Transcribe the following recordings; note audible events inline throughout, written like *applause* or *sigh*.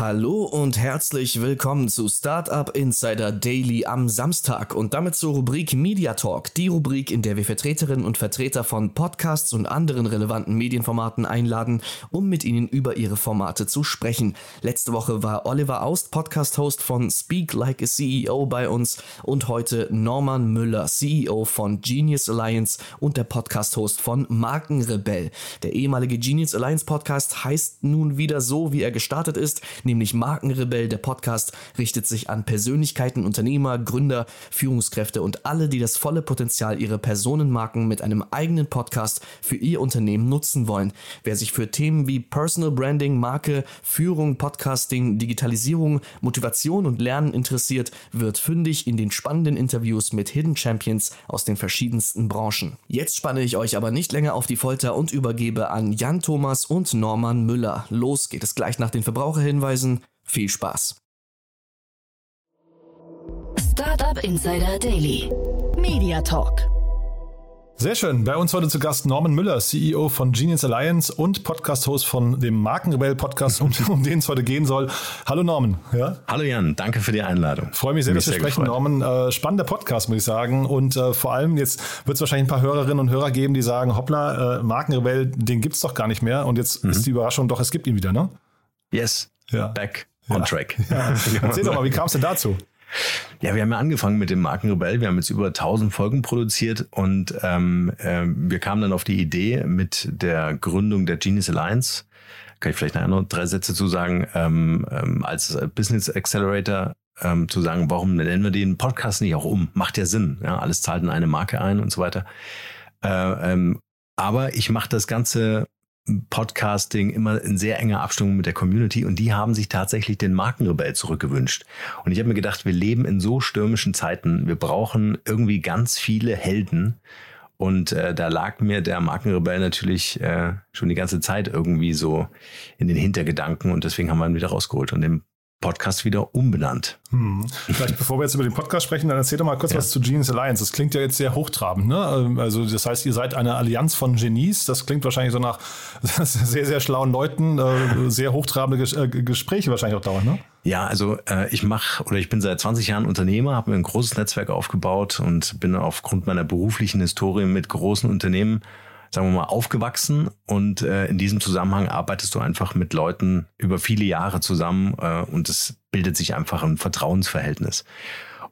Hallo und herzlich willkommen zu Startup Insider Daily am Samstag und damit zur Rubrik Media Talk, die Rubrik, in der wir Vertreterinnen und Vertreter von Podcasts und anderen relevanten Medienformaten einladen, um mit ihnen über ihre Formate zu sprechen. Letzte Woche war Oliver Aust, Podcast-Host von Speak Like a CEO bei uns und heute Norman Müller, CEO von Genius Alliance und der Podcast-Host von Markenrebell. Der ehemalige Genius Alliance Podcast heißt nun wieder so, wie er gestartet ist, nämlich Markenrebell. Der Podcast richtet sich an Persönlichkeiten, Unternehmer, Gründer, Führungskräfte und alle, die das volle Potenzial ihrer Personenmarken mit einem eigenen Podcast für ihr Unternehmen nutzen wollen. Wer sich für Themen wie Personal Branding, Marke, Führung, Podcasting, Digitalisierung, Motivation und Lernen interessiert, wird fündig in den spannenden Interviews mit Hidden Champions aus den verschiedensten Branchen. Jetzt spanne ich euch aber nicht länger auf die Folter und übergebe an Jan Thomas und Norman Müller. Los geht es gleich nach den Verbraucherhinweisen Hinweisen. Viel Spaß! Startup Insider Daily. Media Talk. Sehr schön. Bei uns heute zu Gast Norman Müller, CEO von Genius Alliance und Podcast-Host von dem Markenrebell-Podcast, um, um den es heute gehen soll. Hallo Norman. Ja? Hallo Jan, danke für die Einladung. Freue mich sehr, dass wir sprechen, gefreut. Norman. Äh, spannender Podcast, muss ich sagen. Und äh, vor allem jetzt wird es wahrscheinlich ein paar Hörerinnen und Hörer geben, die sagen, hoppla, äh, Markenrebell, den gibt es doch gar nicht mehr. Und jetzt mhm. ist die Überraschung, doch, es gibt ihn wieder, ne? Yes, ja. back on track. Erzähl doch mal, wie kam es denn dazu? Ja, wir haben ja angefangen mit dem Markenrebell. Wir haben jetzt über 1000 Folgen produziert und ähm, äh, wir kamen dann auf die Idee mit der Gründung der Genius Alliance. Kann ich vielleicht nachher noch drei Sätze zu sagen, ähm, ähm, als Business Accelerator ähm, zu sagen, warum nennen wir den Podcast nicht auch um? Macht ja Sinn. Ja, alles zahlt in eine Marke ein und so weiter. Äh, ähm, aber ich mache das Ganze Podcasting immer in sehr enger Abstimmung mit der Community und die haben sich tatsächlich den Markenrebell zurückgewünscht. Und ich habe mir gedacht, wir leben in so stürmischen Zeiten, wir brauchen irgendwie ganz viele Helden. Und äh, da lag mir der Markenrebell natürlich äh, schon die ganze Zeit irgendwie so in den Hintergedanken und deswegen haben wir ihn wieder rausgeholt und den Podcast wieder umbenannt. Hm. Vielleicht bevor wir jetzt über den Podcast sprechen, dann erzähl doch mal kurz ja. was zu Genius Alliance. Das klingt ja jetzt sehr hochtrabend, ne? Also das heißt, ihr seid eine Allianz von Genies. Das klingt wahrscheinlich so nach *laughs* sehr, sehr schlauen Leuten, äh, sehr hochtrabende äh, Gespräche wahrscheinlich auch dauern, ne? Ja, also äh, ich mache oder ich bin seit 20 Jahren Unternehmer, habe mir ein großes Netzwerk aufgebaut und bin aufgrund meiner beruflichen Historie mit großen Unternehmen sagen wir mal, aufgewachsen und äh, in diesem Zusammenhang arbeitest du einfach mit Leuten über viele Jahre zusammen äh, und es bildet sich einfach ein Vertrauensverhältnis.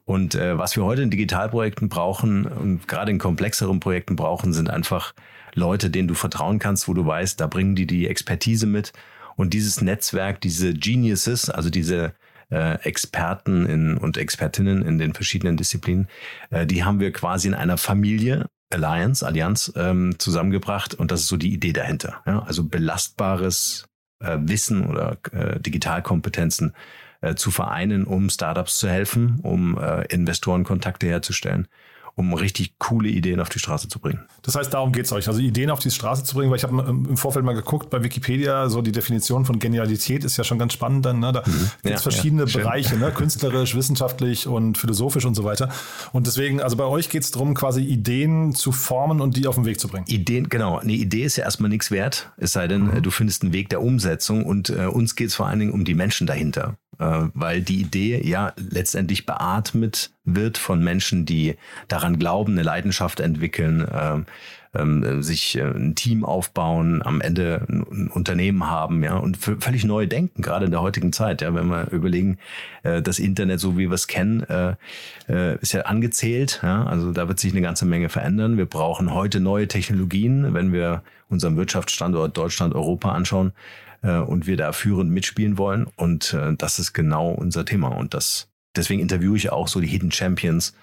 Und äh, was wir heute in Digitalprojekten brauchen und gerade in komplexeren Projekten brauchen, sind einfach Leute, denen du vertrauen kannst, wo du weißt, da bringen die die Expertise mit. Und dieses Netzwerk, diese Geniuses, also diese äh, Experten in, und Expertinnen in den verschiedenen Disziplinen, äh, die haben wir quasi in einer Familie Alliance, Allianz ähm, zusammengebracht und das ist so die Idee dahinter. Ja? Also belastbares äh, Wissen oder äh, Digitalkompetenzen äh, zu vereinen, um Startups zu helfen, um äh, Investorenkontakte herzustellen um richtig coole Ideen auf die Straße zu bringen. Das heißt, darum geht es euch, also Ideen auf die Straße zu bringen, weil ich habe im Vorfeld mal geguckt bei Wikipedia, so die Definition von Genialität ist ja schon ganz spannend dann. Ne? Da mhm. gibt es ja, verschiedene ja, Bereiche, ne? künstlerisch, wissenschaftlich und philosophisch und so weiter. Und deswegen, also bei euch geht es darum, quasi Ideen zu formen und die auf den Weg zu bringen. Ideen, genau. Eine Idee ist ja erstmal nichts wert, es sei denn, mhm. du findest einen Weg der Umsetzung und äh, uns geht es vor allen Dingen um die Menschen dahinter äh, weil die Idee ja letztendlich beatmet wird von Menschen, die daran glauben, eine Leidenschaft entwickeln, äh, äh, sich äh, ein Team aufbauen, am Ende ein Unternehmen haben, ja, und völlig neu denken, gerade in der heutigen Zeit, ja, wenn wir überlegen, äh, das Internet, so wie wir es kennen, äh, äh, ist ja angezählt, ja, also da wird sich eine ganze Menge verändern. Wir brauchen heute neue Technologien, wenn wir unseren Wirtschaftsstandort Deutschland, Europa anschauen, äh, und wir da führend mitspielen wollen. Und äh, das ist genau unser Thema. Und das, deswegen interviewe ich auch so die Hidden Champions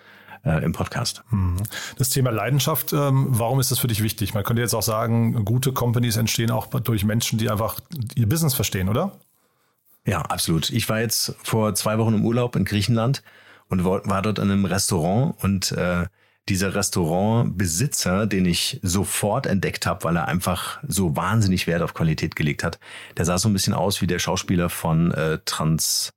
äh, im Podcast. Mhm. Das Thema Leidenschaft, ähm, warum ist das für dich wichtig? Man könnte jetzt auch sagen, gute Companies entstehen auch durch Menschen, die einfach ihr Business verstehen, oder? Ja, absolut. Ich war jetzt vor zwei Wochen im Urlaub in Griechenland und war dort in einem Restaurant und äh, dieser Restaurantbesitzer, den ich sofort entdeckt habe, weil er einfach so wahnsinnig Wert auf Qualität gelegt hat, der sah so ein bisschen aus wie der Schauspieler von äh, Trans,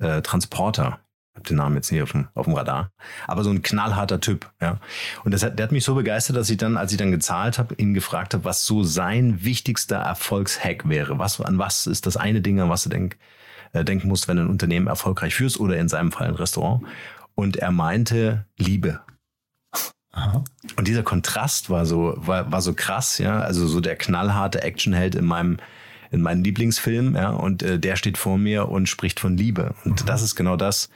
äh, Transporter. Ich habe den Namen jetzt nicht auf dem, auf dem Radar. Aber so ein knallharter Typ, ja. Und das hat, der hat mich so begeistert, dass ich dann, als ich dann gezahlt habe, ihn gefragt habe, was so sein wichtigster Erfolgshack wäre. Was, an was ist das eine Ding, an was du denk, äh, denken musst, wenn du ein Unternehmen erfolgreich führst oder in seinem Fall ein Restaurant. Und er meinte Liebe. Aha. Und dieser Kontrast war so, war, war so krass, ja. Also so der knallharte Actionheld in meinem, in meinem Lieblingsfilm, ja. Und äh, der steht vor mir und spricht von Liebe. Und mhm. das ist genau das,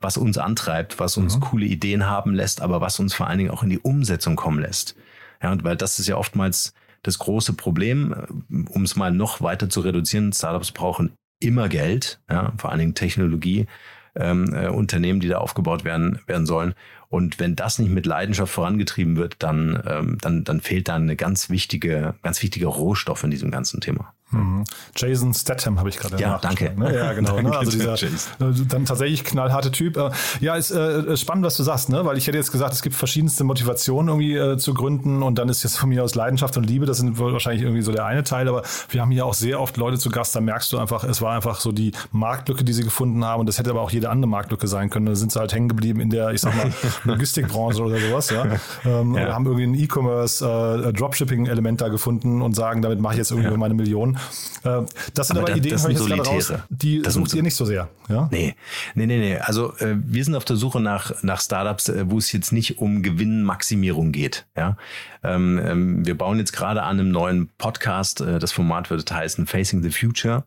was uns antreibt, was uns mhm. coole Ideen haben lässt, aber was uns vor allen Dingen auch in die Umsetzung kommen lässt. Ja, und weil das ist ja oftmals das große Problem, äh, um es mal noch weiter zu reduzieren. Startups brauchen immer Geld, ja, vor allen Dingen Technologie ähm, äh, Unternehmen, die da aufgebaut werden, werden sollen. Und wenn das nicht mit Leidenschaft vorangetrieben wird, dann, ähm, dann, dann fehlt da eine ganz wichtige, ganz wichtige Rohstoff in diesem ganzen Thema. Mhm. Jason Statham habe ich gerade Ja, danke. Ne? Ja, genau. Danke, ne? Also dieser äh, dann tatsächlich knallharte Typ. Äh, ja, ist äh, spannend, was du sagst, ne? Weil ich hätte jetzt gesagt, es gibt verschiedenste Motivationen irgendwie äh, zu gründen und dann ist jetzt von mir aus Leidenschaft und Liebe, das sind wohl wahrscheinlich irgendwie so der eine Teil, aber wir haben hier auch sehr oft Leute zu Gast, da merkst du einfach, es war einfach so die Marktlücke, die sie gefunden haben und das hätte aber auch jede andere Marktlücke sein können. Da sind sie halt hängen geblieben in der, ich sag mal, *laughs* Logistikbranche oder sowas, ja. Ähm, ja. Oder haben irgendwie ein E-Commerce, äh, Dropshipping-Element da gefunden und sagen, damit mache ich jetzt irgendwie ja. meine Millionen. Äh, das sind aber, aber Ideen, das sind Solitäre. die das sucht ihr nicht so sehr. Ja? Nee, nee, nee, nee. Also äh, wir sind auf der Suche nach, nach Startups, äh, wo es jetzt nicht um Gewinnmaximierung geht. Ja? Ähm, ähm, wir bauen jetzt gerade an einem neuen Podcast. Äh, das Format wird heißen Facing the Future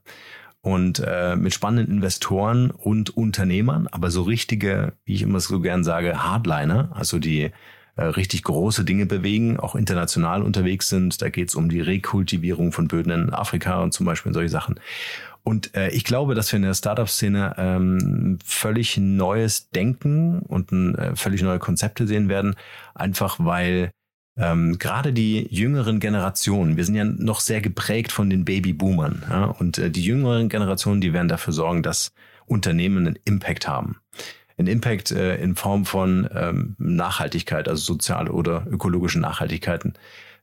und äh, mit spannenden Investoren und Unternehmern, aber so richtige, wie ich immer so gern sage, Hardliner, also die richtig große Dinge bewegen, auch international unterwegs sind. Da geht es um die Rekultivierung von Böden in Afrika und zum Beispiel solche Sachen. Und äh, ich glaube, dass wir in der Startup-Szene ähm, völlig neues Denken und äh, völlig neue Konzepte sehen werden, einfach weil ähm, gerade die jüngeren Generationen, wir sind ja noch sehr geprägt von den Babyboomern, ja, und äh, die jüngeren Generationen, die werden dafür sorgen, dass Unternehmen einen Impact haben einen Impact äh, in Form von ähm, Nachhaltigkeit, also soziale oder ökologische Nachhaltigkeiten,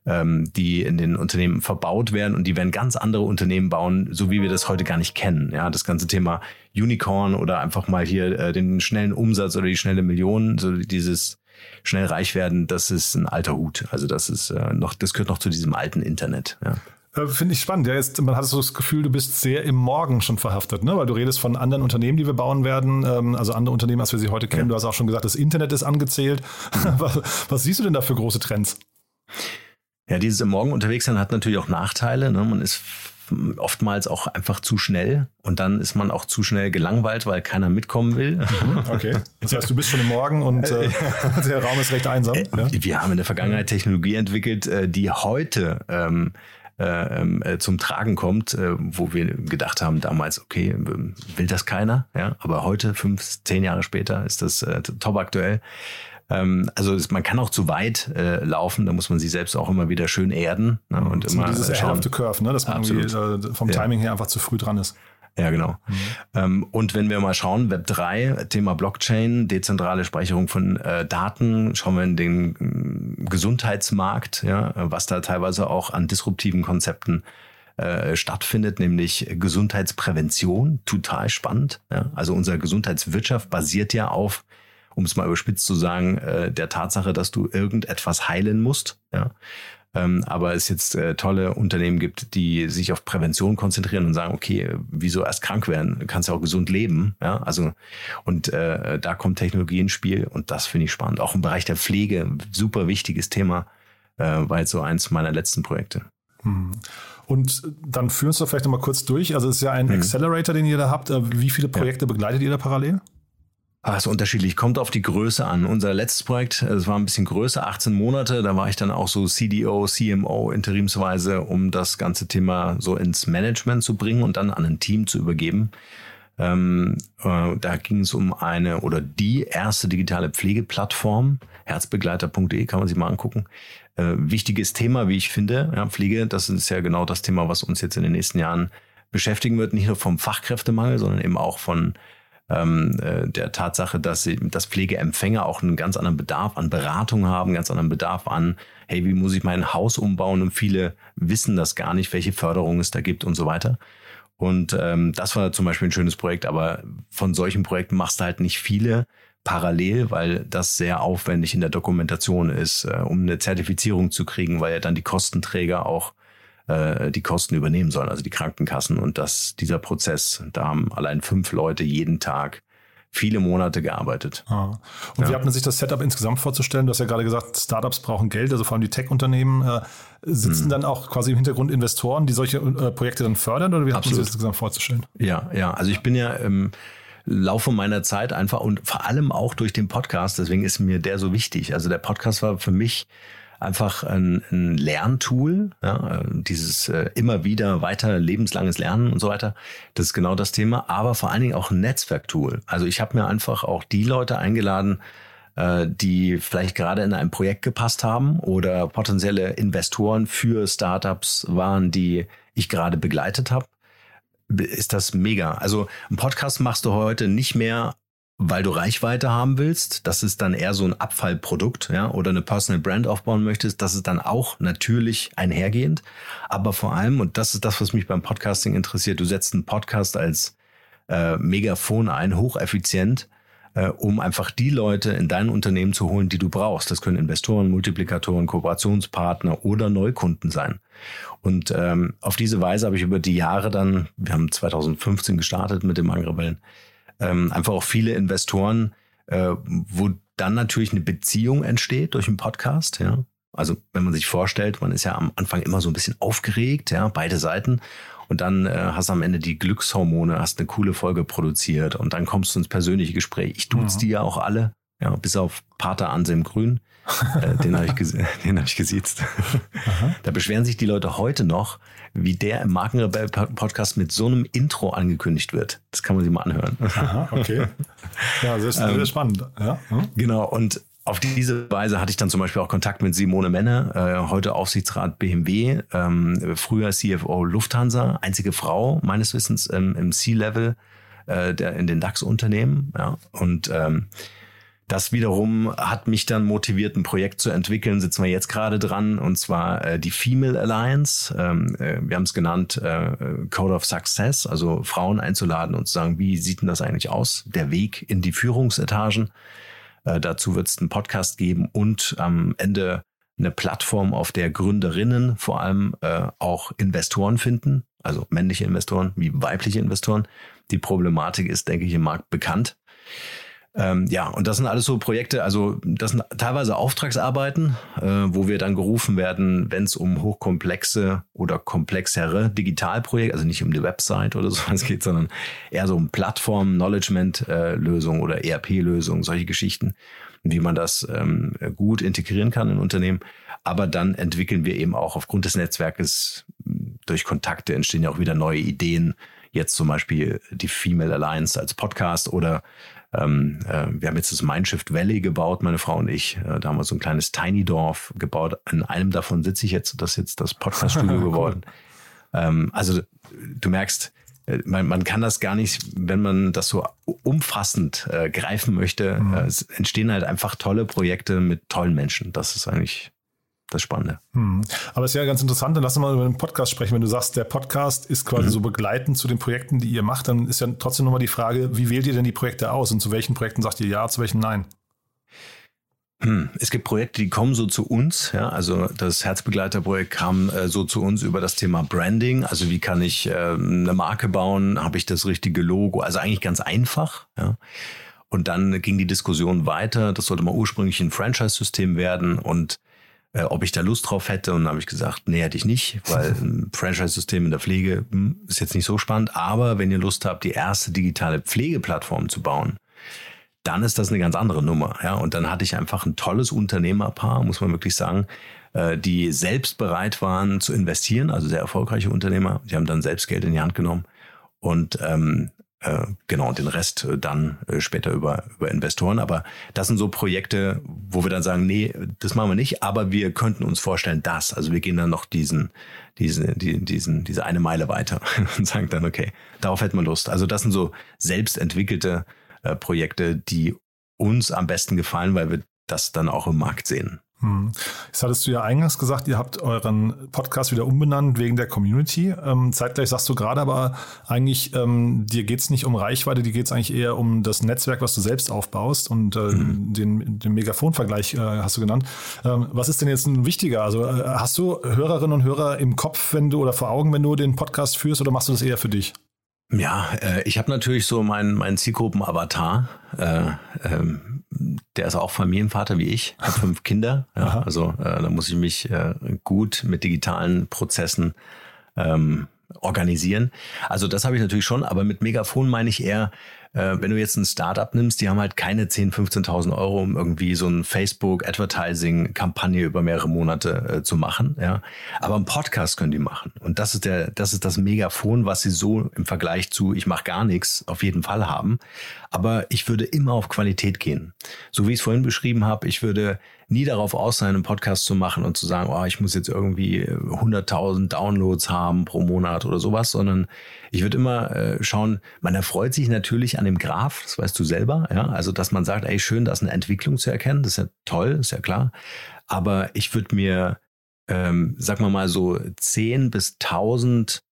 ähm, die in den Unternehmen verbaut werden und die werden ganz andere Unternehmen bauen, so wie wir das heute gar nicht kennen. Ja, das ganze Thema Unicorn oder einfach mal hier äh, den schnellen Umsatz oder die schnelle Million, so dieses schnell reich werden, das ist ein alter Hut. Also das ist äh, noch, das gehört noch zu diesem alten Internet. Ja. Äh, Finde ich spannend. Ja, jetzt, man hat so das Gefühl, du bist sehr im Morgen schon verhaftet, ne? weil du redest von anderen Unternehmen, die wir bauen werden, ähm, also andere Unternehmen, als wir sie heute kennen. Ja. Du hast auch schon gesagt, das Internet ist angezählt. *laughs* was, was, siehst du denn da für große Trends? Ja, dieses im Morgen unterwegs sein hat natürlich auch Nachteile. Ne? Man ist oftmals auch einfach zu schnell und dann ist man auch zu schnell gelangweilt, weil keiner mitkommen will. Mhm, okay. Das heißt, du bist schon im Morgen und äh, *laughs* der Raum ist recht einsam. Äh, ja? Wir haben in der Vergangenheit Technologie entwickelt, äh, die heute ähm, äh, ähm, äh, zum Tragen kommt, äh, wo wir gedacht haben damals, okay, will das keiner, ja, aber heute, fünf, zehn Jahre später, ist das äh, top aktuell. Ähm, also man kann auch zu weit äh, laufen, da muss man sich selbst auch immer wieder schön erden ne, und so immer dieses schauen. Ahead of the Curve, ne, dass man irgendwie, vom Timing her einfach zu früh dran ist. Ja, genau. Mhm. Ähm, und wenn wir mal schauen, Web 3, Thema Blockchain, dezentrale Speicherung von äh, Daten, schauen wir in den äh, Gesundheitsmarkt, ja, was da teilweise auch an disruptiven Konzepten äh, stattfindet, nämlich Gesundheitsprävention, total spannend. Ja. Also unsere Gesundheitswirtschaft basiert ja auf, um es mal überspitzt zu sagen, äh, der Tatsache, dass du irgendetwas heilen musst. Ja ähm, aber es jetzt äh, tolle Unternehmen gibt, die sich auf Prävention konzentrieren und sagen, okay, wieso erst krank werden? Du kannst ja auch gesund leben. Ja, also und äh, da kommt Technologie ins Spiel und das finde ich spannend. Auch im Bereich der Pflege, super wichtiges Thema, äh, war jetzt so eins meiner letzten Projekte. Hm. Und dann führen wir vielleicht nochmal kurz durch. Also es ist ja ein hm. Accelerator, den ihr da habt. Äh, wie viele Projekte ja. begleitet ihr da parallel? Ah, ist unterschiedlich, kommt auf die Größe an. Unser letztes Projekt, das war ein bisschen größer, 18 Monate, da war ich dann auch so CDO, CMO interimsweise, um das ganze Thema so ins Management zu bringen und dann an ein Team zu übergeben. Ähm, äh, da ging es um eine oder die erste digitale Pflegeplattform, herzbegleiter.de, kann man sich mal angucken. Äh, wichtiges Thema, wie ich finde, ja, Pflege, das ist ja genau das Thema, was uns jetzt in den nächsten Jahren beschäftigen wird, nicht nur vom Fachkräftemangel, sondern eben auch von ähm, äh, der Tatsache, dass, sie, dass Pflegeempfänger auch einen ganz anderen Bedarf an Beratung haben, ganz anderen Bedarf an, hey, wie muss ich mein Haus umbauen? Und viele wissen das gar nicht, welche Förderung es da gibt und so weiter. Und ähm, das war zum Beispiel ein schönes Projekt, aber von solchen Projekten machst du halt nicht viele parallel, weil das sehr aufwendig in der Dokumentation ist, äh, um eine Zertifizierung zu kriegen, weil ja dann die Kostenträger auch äh, die Kosten übernehmen sollen, also die Krankenkassen. Und dass dieser Prozess, da haben allein fünf Leute jeden Tag viele Monate gearbeitet. Ah. Und ja. wie hat man sich das Setup insgesamt vorzustellen? Du hast ja gerade gesagt, Startups brauchen Geld, also vor allem die Tech-Unternehmen. Äh, sitzen hm. dann auch quasi im Hintergrund Investoren, die solche äh, Projekte dann fördern oder wie hat man sich das insgesamt vorzustellen? Ja, ja, also ich bin ja im Laufe meiner Zeit einfach und vor allem auch durch den Podcast, deswegen ist mir der so wichtig. Also der Podcast war für mich einfach ein, ein Lerntool, ja, dieses äh, immer wieder weiter lebenslanges Lernen und so weiter. Das ist genau das Thema, aber vor allen Dingen auch ein Netzwerktool. Also ich habe mir einfach auch die Leute eingeladen, äh, die vielleicht gerade in einem Projekt gepasst haben oder potenzielle Investoren für Startups waren, die ich gerade begleitet habe ist das mega. Also ein Podcast machst du heute nicht mehr weil du Reichweite haben willst, das ist dann eher so ein Abfallprodukt, ja, oder eine Personal Brand aufbauen möchtest, das ist dann auch natürlich einhergehend. Aber vor allem, und das ist das, was mich beim Podcasting interessiert, du setzt einen Podcast als äh, Megafon ein, hocheffizient, äh, um einfach die Leute in dein Unternehmen zu holen, die du brauchst. Das können Investoren, Multiplikatoren, Kooperationspartner oder Neukunden sein. Und ähm, auf diese Weise habe ich über die Jahre dann, wir haben 2015 gestartet mit dem Angrebellen, ähm, einfach auch viele Investoren, äh, wo dann natürlich eine Beziehung entsteht durch einen Podcast, ja. Also wenn man sich vorstellt, man ist ja am Anfang immer so ein bisschen aufgeregt, ja, beide Seiten. Und dann äh, hast du am Ende die Glückshormone, hast eine coole Folge produziert und dann kommst du ins persönliche Gespräch. Ich tut's mhm. die ja auch alle, ja, bis auf Pater Anselm Grün. äh, den habe ich, *laughs* den hab ich gesiezt. da beschweren sich die Leute heute noch, wie der im Markenrebell-Podcast mit so einem Intro angekündigt wird. Das kann man sich mal anhören. Aha, okay. *laughs* Ja, sehr, sehr ähm, spannend. Ja. Hm? Genau, und auf diese Weise hatte ich dann zum Beispiel auch Kontakt mit Simone Menne, äh, heute Aufsichtsrat BMW, ähm, früher CFO Lufthansa, einzige Frau meines Wissens ähm, im C-Level äh, in den DAX-Unternehmen. Ja. Und ähm, das wiederum hat mich dann motiviert, ein Projekt zu entwickeln. Sitzen wir jetzt gerade dran, und zwar äh, die Female Alliance. Ähm, äh, wir haben es genannt äh, Code of Success, also Frauen einzuladen und zu sagen, wie sieht denn das eigentlich aus? Der Weg in die Führungsetagen. Äh, dazu wird es einen Podcast geben und am Ende eine Plattform, auf der Gründerinnen vor allem äh, auch Investoren finden, also männliche Investoren wie weibliche Investoren. Die Problematik ist, denke ich, im Markt bekannt. Ähm, ja, und das sind alles so Projekte, also das sind teilweise Auftragsarbeiten, äh, wo wir dann gerufen werden, wenn es um hochkomplexe oder komplexere Digitalprojekte, also nicht um die Website oder *laughs* sowas geht, sondern eher so um Plattform, Knowledgement-Lösungen äh, oder ERP-Lösungen, solche Geschichten, wie man das ähm, gut integrieren kann in Unternehmen. Aber dann entwickeln wir eben auch aufgrund des Netzwerkes durch Kontakte entstehen ja auch wieder neue Ideen. Jetzt zum Beispiel die Female Alliance als Podcast oder ähm, äh, wir haben jetzt das Mindshift Valley gebaut, meine Frau und ich. Äh, da haben wir so ein kleines Tiny Dorf gebaut. In einem davon sitze ich jetzt. Das ist jetzt das Podcast-Studio *laughs* geworden. Ähm, also du merkst, äh, man, man, kann das gar nicht, wenn man das so umfassend äh, greifen möchte. Mhm. Äh, es entstehen halt einfach tolle Projekte mit tollen Menschen. Das ist eigentlich das Spannende. Hm. Aber es ist ja ganz interessant, dann lass uns mal über den Podcast sprechen. Wenn du sagst, der Podcast ist quasi mhm. so begleitend zu den Projekten, die ihr macht, dann ist ja trotzdem nochmal die Frage, wie wählt ihr denn die Projekte aus und zu welchen Projekten sagt ihr ja, zu welchen nein? Hm. Es gibt Projekte, die kommen so zu uns. Ja, also das Herzbegleiterprojekt kam äh, so zu uns über das Thema Branding. Also wie kann ich äh, eine Marke bauen? Habe ich das richtige Logo? Also eigentlich ganz einfach. Ja. Und dann ging die Diskussion weiter. Das sollte mal ursprünglich ein Franchise-System werden und äh, ob ich da Lust drauf hätte. Und dann habe ich gesagt, nee, hätte ich nicht, weil *laughs* ein Franchise-System in der Pflege hm, ist jetzt nicht so spannend. Aber wenn ihr Lust habt, die erste digitale Pflegeplattform zu bauen, dann ist das eine ganz andere Nummer. Ja, und dann hatte ich einfach ein tolles Unternehmerpaar, muss man wirklich sagen, äh, die selbst bereit waren zu investieren, also sehr erfolgreiche Unternehmer. Die haben dann selbst Geld in die Hand genommen und ähm, äh, genau, und den Rest äh, dann äh, später über, über Investoren. Aber das sind so Projekte, wo wir dann sagen, nee, das machen wir nicht, aber wir könnten uns vorstellen, das. Also wir gehen dann noch diesen, diesen, die, diesen, diese eine Meile weiter *laughs* und sagen dann, okay, darauf hätten wir Lust. Also das sind so selbstentwickelte äh, Projekte, die uns am besten gefallen, weil wir das dann auch im Markt sehen. Hm. Jetzt hattest du ja eingangs gesagt, ihr habt euren Podcast wieder umbenannt wegen der Community. Ähm, zeitgleich sagst du gerade aber eigentlich, ähm, dir geht es nicht um Reichweite, dir geht es eigentlich eher um das Netzwerk, was du selbst aufbaust und äh, mhm. den, den Megafon-Vergleich äh, hast du genannt. Ähm, was ist denn jetzt ein wichtiger? Also äh, hast du Hörerinnen und Hörer im Kopf, wenn du oder vor Augen, wenn du den Podcast führst oder machst du das eher für dich? Ja, äh, ich habe natürlich so meinen mein Zielgruppen-Avatar. Äh, ähm, der ist auch Familienvater wie ich, hat fünf *laughs* Kinder. Ja, also äh, da muss ich mich äh, gut mit digitalen Prozessen ähm, organisieren. Also das habe ich natürlich schon, aber mit Megafon meine ich eher, äh, wenn du jetzt ein Startup nimmst, die haben halt keine 10.000, 15.000 Euro, um irgendwie so ein Facebook-Advertising-Kampagne über mehrere Monate äh, zu machen. Ja, aber einen Podcast können die machen. Und das ist der, das ist das Megafon, was sie so im Vergleich zu ich mache gar nichts auf jeden Fall haben. Aber ich würde immer auf Qualität gehen. So wie ich es vorhin beschrieben habe, ich würde nie darauf aus sein, einen Podcast zu machen und zu sagen, oh, ich muss jetzt irgendwie 100.000 Downloads haben pro Monat oder sowas, sondern ich würde immer äh, schauen, man erfreut sich natürlich an dem Graph, das weißt du selber, ja, also dass man sagt, ey, schön, da ist eine Entwicklung zu erkennen, das ist ja toll, ist ja klar, aber ich würde mir, ähm, sag mal mal so 10 bis 1000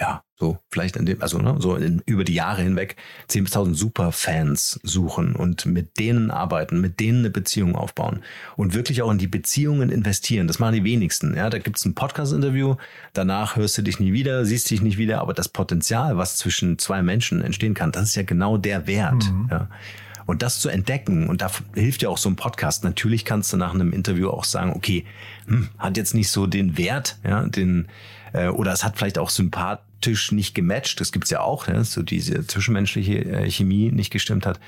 ja, so vielleicht in dem, also ne, so in, über die Jahre hinweg 10.000 bis 1000 Superfans suchen und mit denen arbeiten, mit denen eine Beziehung aufbauen und wirklich auch in die Beziehungen investieren. Das machen die wenigsten. Ja, da gibt's ein Podcast-Interview, danach hörst du dich nie wieder, siehst dich nicht wieder, aber das Potenzial, was zwischen zwei Menschen entstehen kann, das ist ja genau der Wert. Mhm. Ja. Und das zu entdecken, und da hilft ja auch so ein Podcast. Natürlich kannst du nach einem Interview auch sagen, okay, hm, hat jetzt nicht so den Wert, ja, den, äh, oder es hat vielleicht auch sympathisch nicht gematcht. Das gibt's ja auch, ne? so diese zwischenmenschliche äh, Chemie nicht gestimmt hat.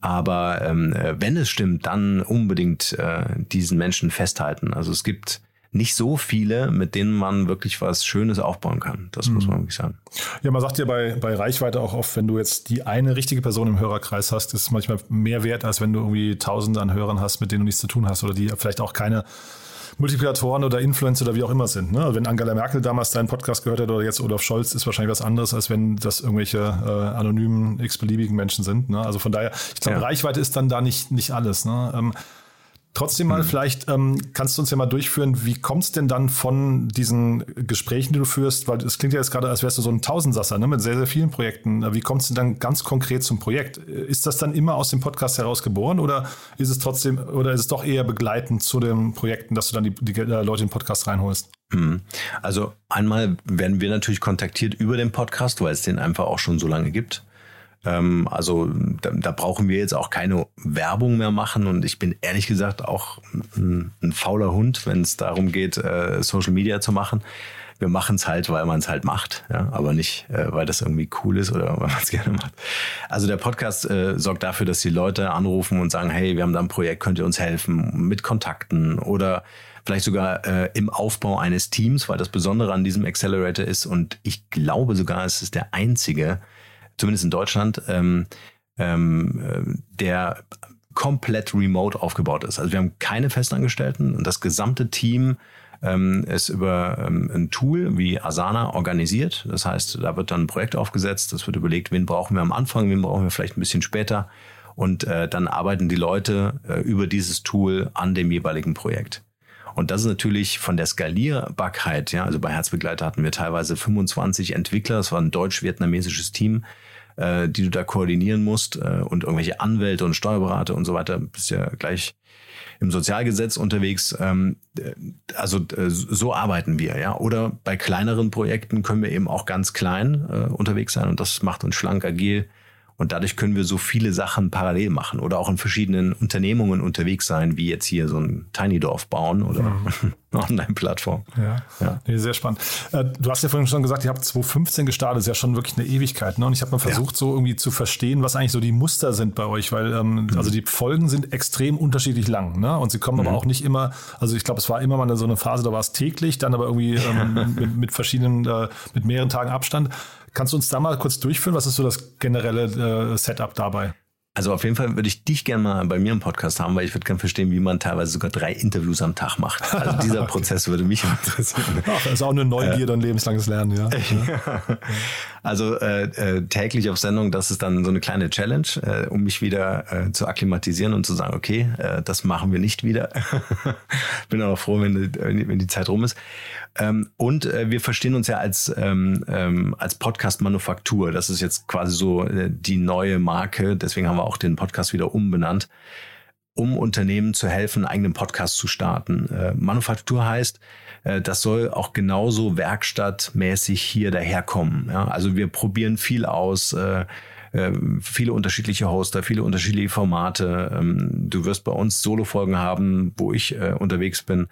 Aber ähm, äh, wenn es stimmt, dann unbedingt äh, diesen Menschen festhalten. Also es gibt nicht so viele, mit denen man wirklich was Schönes aufbauen kann. Das mhm. muss man wirklich sagen. Ja, man sagt ja bei, bei Reichweite auch oft, wenn du jetzt die eine richtige Person im Hörerkreis hast, ist es manchmal mehr wert, als wenn du irgendwie Tausende an Hörern hast, mit denen du nichts zu tun hast oder die vielleicht auch keine Multiplikatoren oder Influencer oder wie auch immer sind. Ne? Wenn Angela Merkel damals deinen Podcast gehört hat oder jetzt Olaf Scholz, ist wahrscheinlich was anderes, als wenn das irgendwelche äh, anonymen, x-beliebigen Menschen sind. Ne? Also von daher, ich glaube, ja. Reichweite ist dann da nicht, nicht alles. Ne? Ähm, Trotzdem mal, mhm. vielleicht ähm, kannst du uns ja mal durchführen, wie kommt es denn dann von diesen Gesprächen, die du führst, weil es klingt ja jetzt gerade, als wärst du so ein Tausendsasser ne, mit sehr, sehr vielen Projekten. Wie kommt es denn dann ganz konkret zum Projekt? Ist das dann immer aus dem Podcast heraus geboren oder ist es trotzdem, oder ist es doch eher begleitend zu den Projekten, dass du dann die, die Leute in den Podcast reinholst? Mhm. Also einmal werden wir natürlich kontaktiert über den Podcast, weil es den einfach auch schon so lange gibt. Ähm, also da, da, brauchen wir jetzt auch keine Werbung mehr machen und ich bin ehrlich gesagt auch ein, ein fauler Hund, wenn es darum geht, äh, Social Media zu machen. Wir machen es halt, weil man es halt macht, ja, aber nicht, äh, weil das irgendwie cool ist oder *laughs* weil man es gerne macht. Also der Podcast äh, sorgt dafür, dass die Leute anrufen und sagen, hey, wir haben da ein Projekt, könnt ihr uns helfen mit Kontakten oder vielleicht sogar äh, im Aufbau eines Teams, weil das Besondere an diesem Accelerator ist und ich glaube sogar, es ist der einzige, zumindest in Deutschland, ähm, ähm, äh, der komplett remote aufgebaut ist. Also wir haben keine Festangestellten und das gesamte Team ähm, ist über ähm, ein Tool wie Asana organisiert. Das heißt, da wird dann ein Projekt aufgesetzt, es wird überlegt, wen brauchen wir am Anfang, wen brauchen wir vielleicht ein bisschen später. Und äh, dann arbeiten die Leute äh, über dieses Tool an dem jeweiligen Projekt. Und das ist natürlich von der Skalierbarkeit, ja, also bei Herzbegleiter hatten wir teilweise 25 Entwickler, das war ein deutsch-vietnamesisches Team, äh, die du da koordinieren musst äh, und irgendwelche Anwälte und Steuerberater und so weiter, bist ja gleich im Sozialgesetz unterwegs. Ähm, also äh, so arbeiten wir, ja. Oder bei kleineren Projekten können wir eben auch ganz klein äh, unterwegs sein und das macht uns schlank, agil und dadurch können wir so viele Sachen parallel machen oder auch in verschiedenen Unternehmungen unterwegs sein, wie jetzt hier so ein Tiny Dorf bauen oder mhm. *laughs* eine Online-Plattform. Ja, ja. Nee, sehr spannend. Äh, du hast ja vorhin schon gesagt, ihr habt 2015 gestartet, das ist ja schon wirklich eine Ewigkeit. Ne? Und ich habe mal versucht, ja. so irgendwie zu verstehen, was eigentlich so die Muster sind bei euch, weil ähm, mhm. also die Folgen sind extrem unterschiedlich lang. Ne? Und sie kommen mhm. aber auch nicht immer, also ich glaube, es war immer mal so eine Phase, da war es täglich, dann aber irgendwie ähm, *laughs* mit, mit, verschiedenen, äh, mit mehreren Tagen Abstand. Kannst du uns da mal kurz durchführen? Was ist so das generelle äh, Setup dabei? Also auf jeden Fall würde ich dich gerne mal bei mir im Podcast haben, weil ich würde gerne verstehen, wie man teilweise sogar drei Interviews am Tag macht. Also *laughs* dieser okay. Prozess würde mich interessieren. *laughs* Ach, das ist auch eine Neugierde äh, und lebenslanges Lernen, ja. *laughs* ja. Also äh, äh, täglich auf Sendung, das ist dann so eine kleine Challenge, äh, um mich wieder äh, zu akklimatisieren und zu sagen, okay, äh, das machen wir nicht wieder. Bin auch froh, wenn die, wenn die Zeit rum ist. Ähm, und äh, wir verstehen uns ja als, ähm, ähm, als Podcast-Manufaktur. Das ist jetzt quasi so äh, die neue Marke. Deswegen haben wir auch den Podcast wieder umbenannt, um Unternehmen zu helfen, einen eigenen Podcast zu starten. Äh, Manufaktur heißt, äh, das soll auch genauso werkstattmäßig hier daherkommen. Ja? Also wir probieren viel aus. Äh, äh viele unterschiedliche Hoster, viele unterschiedliche Formate. Ähm, du wirst bei uns Solo-Folgen haben, wo ich äh, unterwegs bin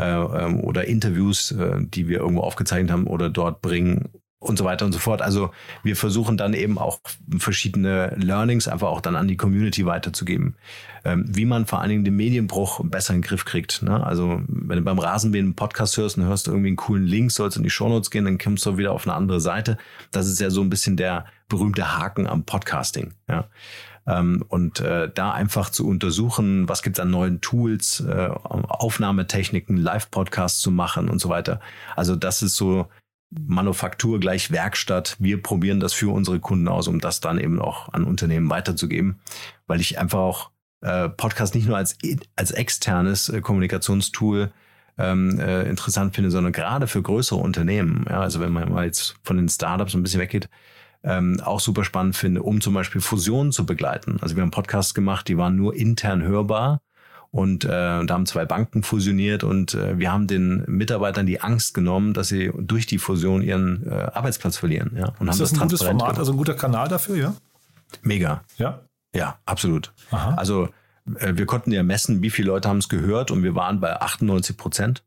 äh, ähm, oder Interviews, äh, die wir irgendwo aufgezeichnet haben oder dort bringen und so weiter und so fort. Also wir versuchen dann eben auch verschiedene Learnings einfach auch dann an die Community weiterzugeben, ähm, wie man vor allen Dingen den Medienbruch besser in den Griff kriegt. Ne? Also wenn du beim Rasenmähen einen Podcast hörst und hörst irgendwie einen coolen Link, sollst in die Shownotes gehen, dann kommst du wieder auf eine andere Seite. Das ist ja so ein bisschen der berühmte Haken am Podcasting. Ja? Ähm, und äh, da einfach zu untersuchen, was gibt es an neuen Tools, äh, Aufnahmetechniken, Live-Podcasts zu machen und so weiter. Also das ist so Manufaktur gleich Werkstatt. Wir probieren das für unsere Kunden aus, um das dann eben auch an Unternehmen weiterzugeben, weil ich einfach auch äh, Podcast nicht nur als, als externes äh, Kommunikationstool ähm, äh, interessant finde, sondern gerade für größere Unternehmen. Ja, also wenn man mal jetzt von den Startups ein bisschen weggeht, ähm, auch super spannend finde, um zum Beispiel Fusionen zu begleiten. Also wir haben Podcasts gemacht, die waren nur intern hörbar und äh, da haben zwei Banken fusioniert und äh, wir haben den Mitarbeitern die Angst genommen, dass sie durch die Fusion ihren äh, Arbeitsplatz verlieren. Ja, und ist das, das ein gutes Format, gemacht. also ein guter Kanal dafür, ja? Mega. Ja. Ja, absolut. Aha. Also äh, wir konnten ja messen, wie viele Leute haben es gehört und wir waren bei 98 Prozent.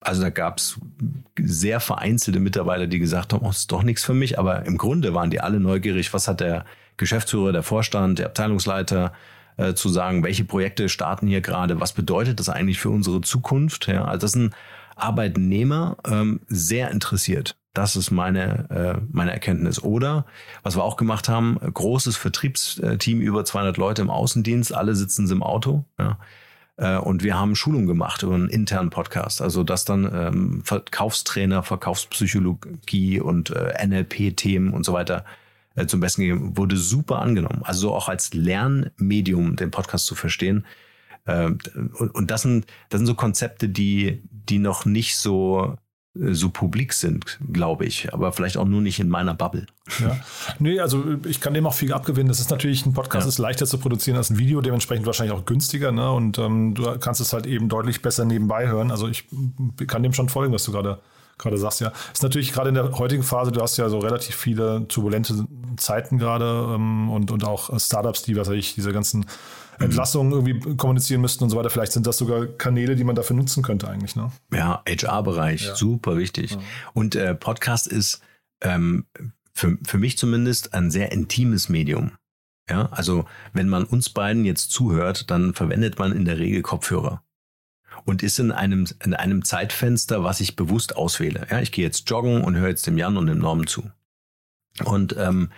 Also da gab es sehr vereinzelte Mitarbeiter, die gesagt haben, oh, ist doch nichts für mich. Aber im Grunde waren die alle neugierig, was hat der Geschäftsführer, der Vorstand, der Abteilungsleiter äh, zu sagen, welche Projekte starten hier gerade, was bedeutet das eigentlich für unsere Zukunft. Ja, also das sind Arbeitnehmer ähm, sehr interessiert. Das ist meine, äh, meine Erkenntnis. Oder, was wir auch gemacht haben, großes Vertriebsteam, über 200 Leute im Außendienst, alle sitzen sie im Auto. Ja äh, und wir haben Schulungen gemacht über einen internen Podcast. Also das dann ähm, Verkaufstrainer, Verkaufspsychologie und äh, NLP-Themen und so weiter äh, zum Besten gegeben. Wurde super angenommen. Also auch als Lernmedium den Podcast zu verstehen. Äh, und, das sind, das sind so Konzepte, die, die noch nicht so so publik sind, glaube ich, aber vielleicht auch nur nicht in meiner Bubble. Ja. Nee, also ich kann dem auch viel abgewinnen. Das ist natürlich, ein Podcast ja. ist leichter zu produzieren als ein Video, dementsprechend wahrscheinlich auch günstiger, ne? Und ähm, du kannst es halt eben deutlich besser nebenbei hören. Also ich kann dem schon folgen, was du gerade gerade sagst, ja. Ist natürlich gerade in der heutigen Phase, du hast ja so relativ viele turbulente Zeiten gerade ähm, und, und auch Startups, die, was weiß ich, diese ganzen *clears throat* Entlassungen irgendwie kommunizieren müssten und so weiter. Vielleicht sind das sogar Kanäle, die man dafür nutzen könnte eigentlich. Ne? Ja, HR-Bereich, ja. super wichtig. Ja. Und äh, Podcast ist ähm, für, für mich zumindest ein sehr intimes Medium. Ja, also wenn man uns beiden jetzt zuhört, dann verwendet man in der Regel Kopfhörer und ist in einem, in einem Zeitfenster, was ich bewusst auswähle. Ja, ich gehe jetzt joggen und höre jetzt dem Jan und dem Norm zu. Und ähm,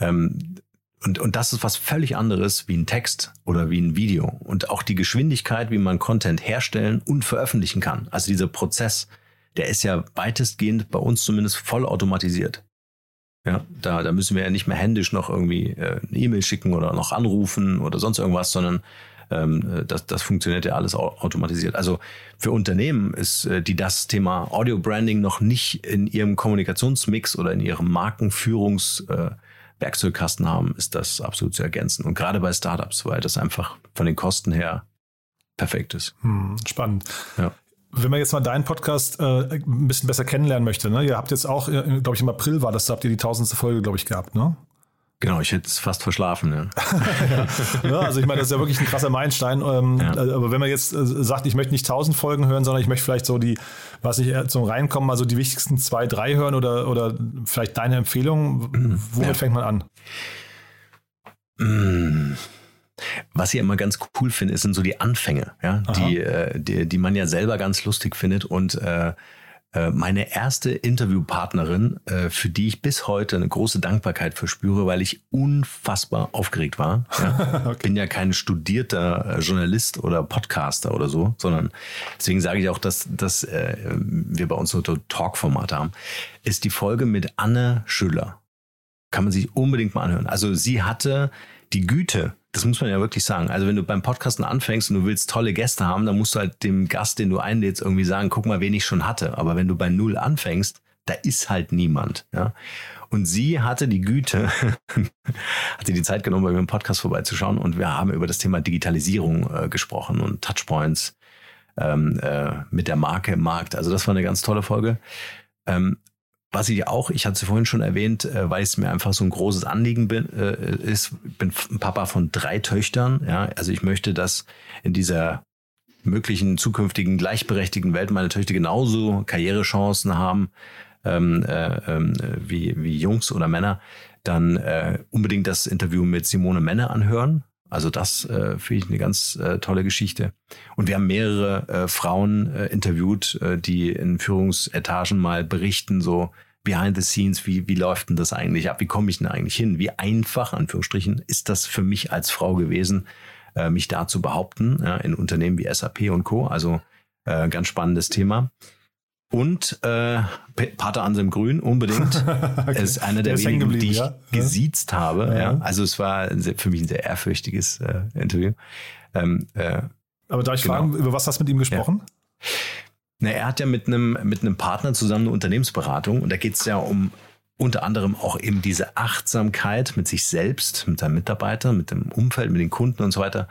ähm, und, und das ist was völlig anderes wie ein Text oder wie ein Video. Und auch die Geschwindigkeit, wie man Content herstellen und veröffentlichen kann. Also dieser Prozess, der ist ja weitestgehend bei uns zumindest voll automatisiert. Ja, da, da müssen wir ja nicht mehr händisch noch irgendwie äh, eine E-Mail schicken oder noch anrufen oder sonst irgendwas, sondern ähm, das, das funktioniert ja alles automatisiert. Also für Unternehmen ist, äh, die das Thema Audio Branding noch nicht in ihrem Kommunikationsmix oder in ihrem Markenführungs äh, Werkzeugkasten haben, ist das absolut zu ergänzen. Und gerade bei Startups, weil das einfach von den Kosten her perfekt ist. Hm, spannend. Ja. Wenn man jetzt mal deinen Podcast äh, ein bisschen besser kennenlernen möchte, ne? ihr habt jetzt auch, äh, glaube ich, im April war das, da habt ihr die tausendste Folge, glaube ich, gehabt, ne? Genau, ich hätte es fast verschlafen. Ja. *laughs* ja, also ich meine, das ist ja wirklich ein krasser Meilenstein. Ähm, ja. Äh, aber wenn man jetzt äh, sagt, ich möchte nicht tausend Folgen hören, sondern ich möchte vielleicht so die, was ich zum Reinkommen, also die wichtigsten zwei, drei hören oder, oder vielleicht deine Empfehlung, womit ja. fängt man an? Mm. Was ich immer ganz cool finde, sind so die Anfänge, ja, die, äh, die, die man ja selber ganz lustig findet und äh, äh, meine erste Interviewpartnerin, äh, für die ich bis heute eine große Dankbarkeit verspüre, weil ich unfassbar aufgeregt war. Ja. *laughs* okay. Bin ja kein studierter äh, Journalist oder Podcaster oder so, sondern deswegen sage ich auch, dass, dass äh, wir bei uns so Talk-Formate haben, ist die Folge mit Anne Schüller. Kann man sich unbedingt mal anhören. Also sie hatte die Güte, das muss man ja wirklich sagen. Also wenn du beim Podcasten anfängst und du willst tolle Gäste haben, dann musst du halt dem Gast, den du einlädst, irgendwie sagen, guck mal, wen ich schon hatte. Aber wenn du bei Null anfängst, da ist halt niemand. Ja? Und sie hatte die Güte, *laughs* hatte die Zeit genommen, bei mir im Podcast vorbeizuschauen und wir haben über das Thema Digitalisierung äh, gesprochen und Touchpoints ähm, äh, mit der Marke im Markt. Also das war eine ganz tolle Folge. Ähm, was ich auch, ich hatte es vorhin schon erwähnt, äh, weil es mir einfach so ein großes Anliegen bin, äh, ist, ich bin Papa von drei Töchtern. Ja, also ich möchte, dass in dieser möglichen zukünftigen gleichberechtigten Welt meine Töchter genauso Karrierechancen haben ähm, äh, äh, wie, wie Jungs oder Männer, dann äh, unbedingt das Interview mit Simone Menne anhören. Also das äh, finde ich eine ganz äh, tolle Geschichte. Und wir haben mehrere äh, Frauen äh, interviewt, die in Führungsetagen mal berichten, so behind the scenes, wie, wie läuft denn das eigentlich ab? Wie komme ich denn eigentlich hin? Wie einfach, Anführungsstrichen, ist das für mich als Frau gewesen, äh, mich da zu behaupten, ja, in Unternehmen wie SAP und Co. Also äh, ganz spannendes Thema. Und äh, Pater Anselm Grün unbedingt. *laughs* okay. ist einer der, der wenigen, die ich ja? gesiezt habe. Ja. ja. Also es war für mich ein sehr ehrfürchtiges äh, Interview. Ähm, äh, Aber darf ich genau. fragen, über was hast du mit ihm gesprochen? Ja. Na, er hat ja mit einem mit einem Partner zusammen eine Unternehmensberatung und da geht es ja um unter anderem auch eben diese Achtsamkeit mit sich selbst, mit seinen Mitarbeitern, mit dem Umfeld, mit den Kunden und so weiter.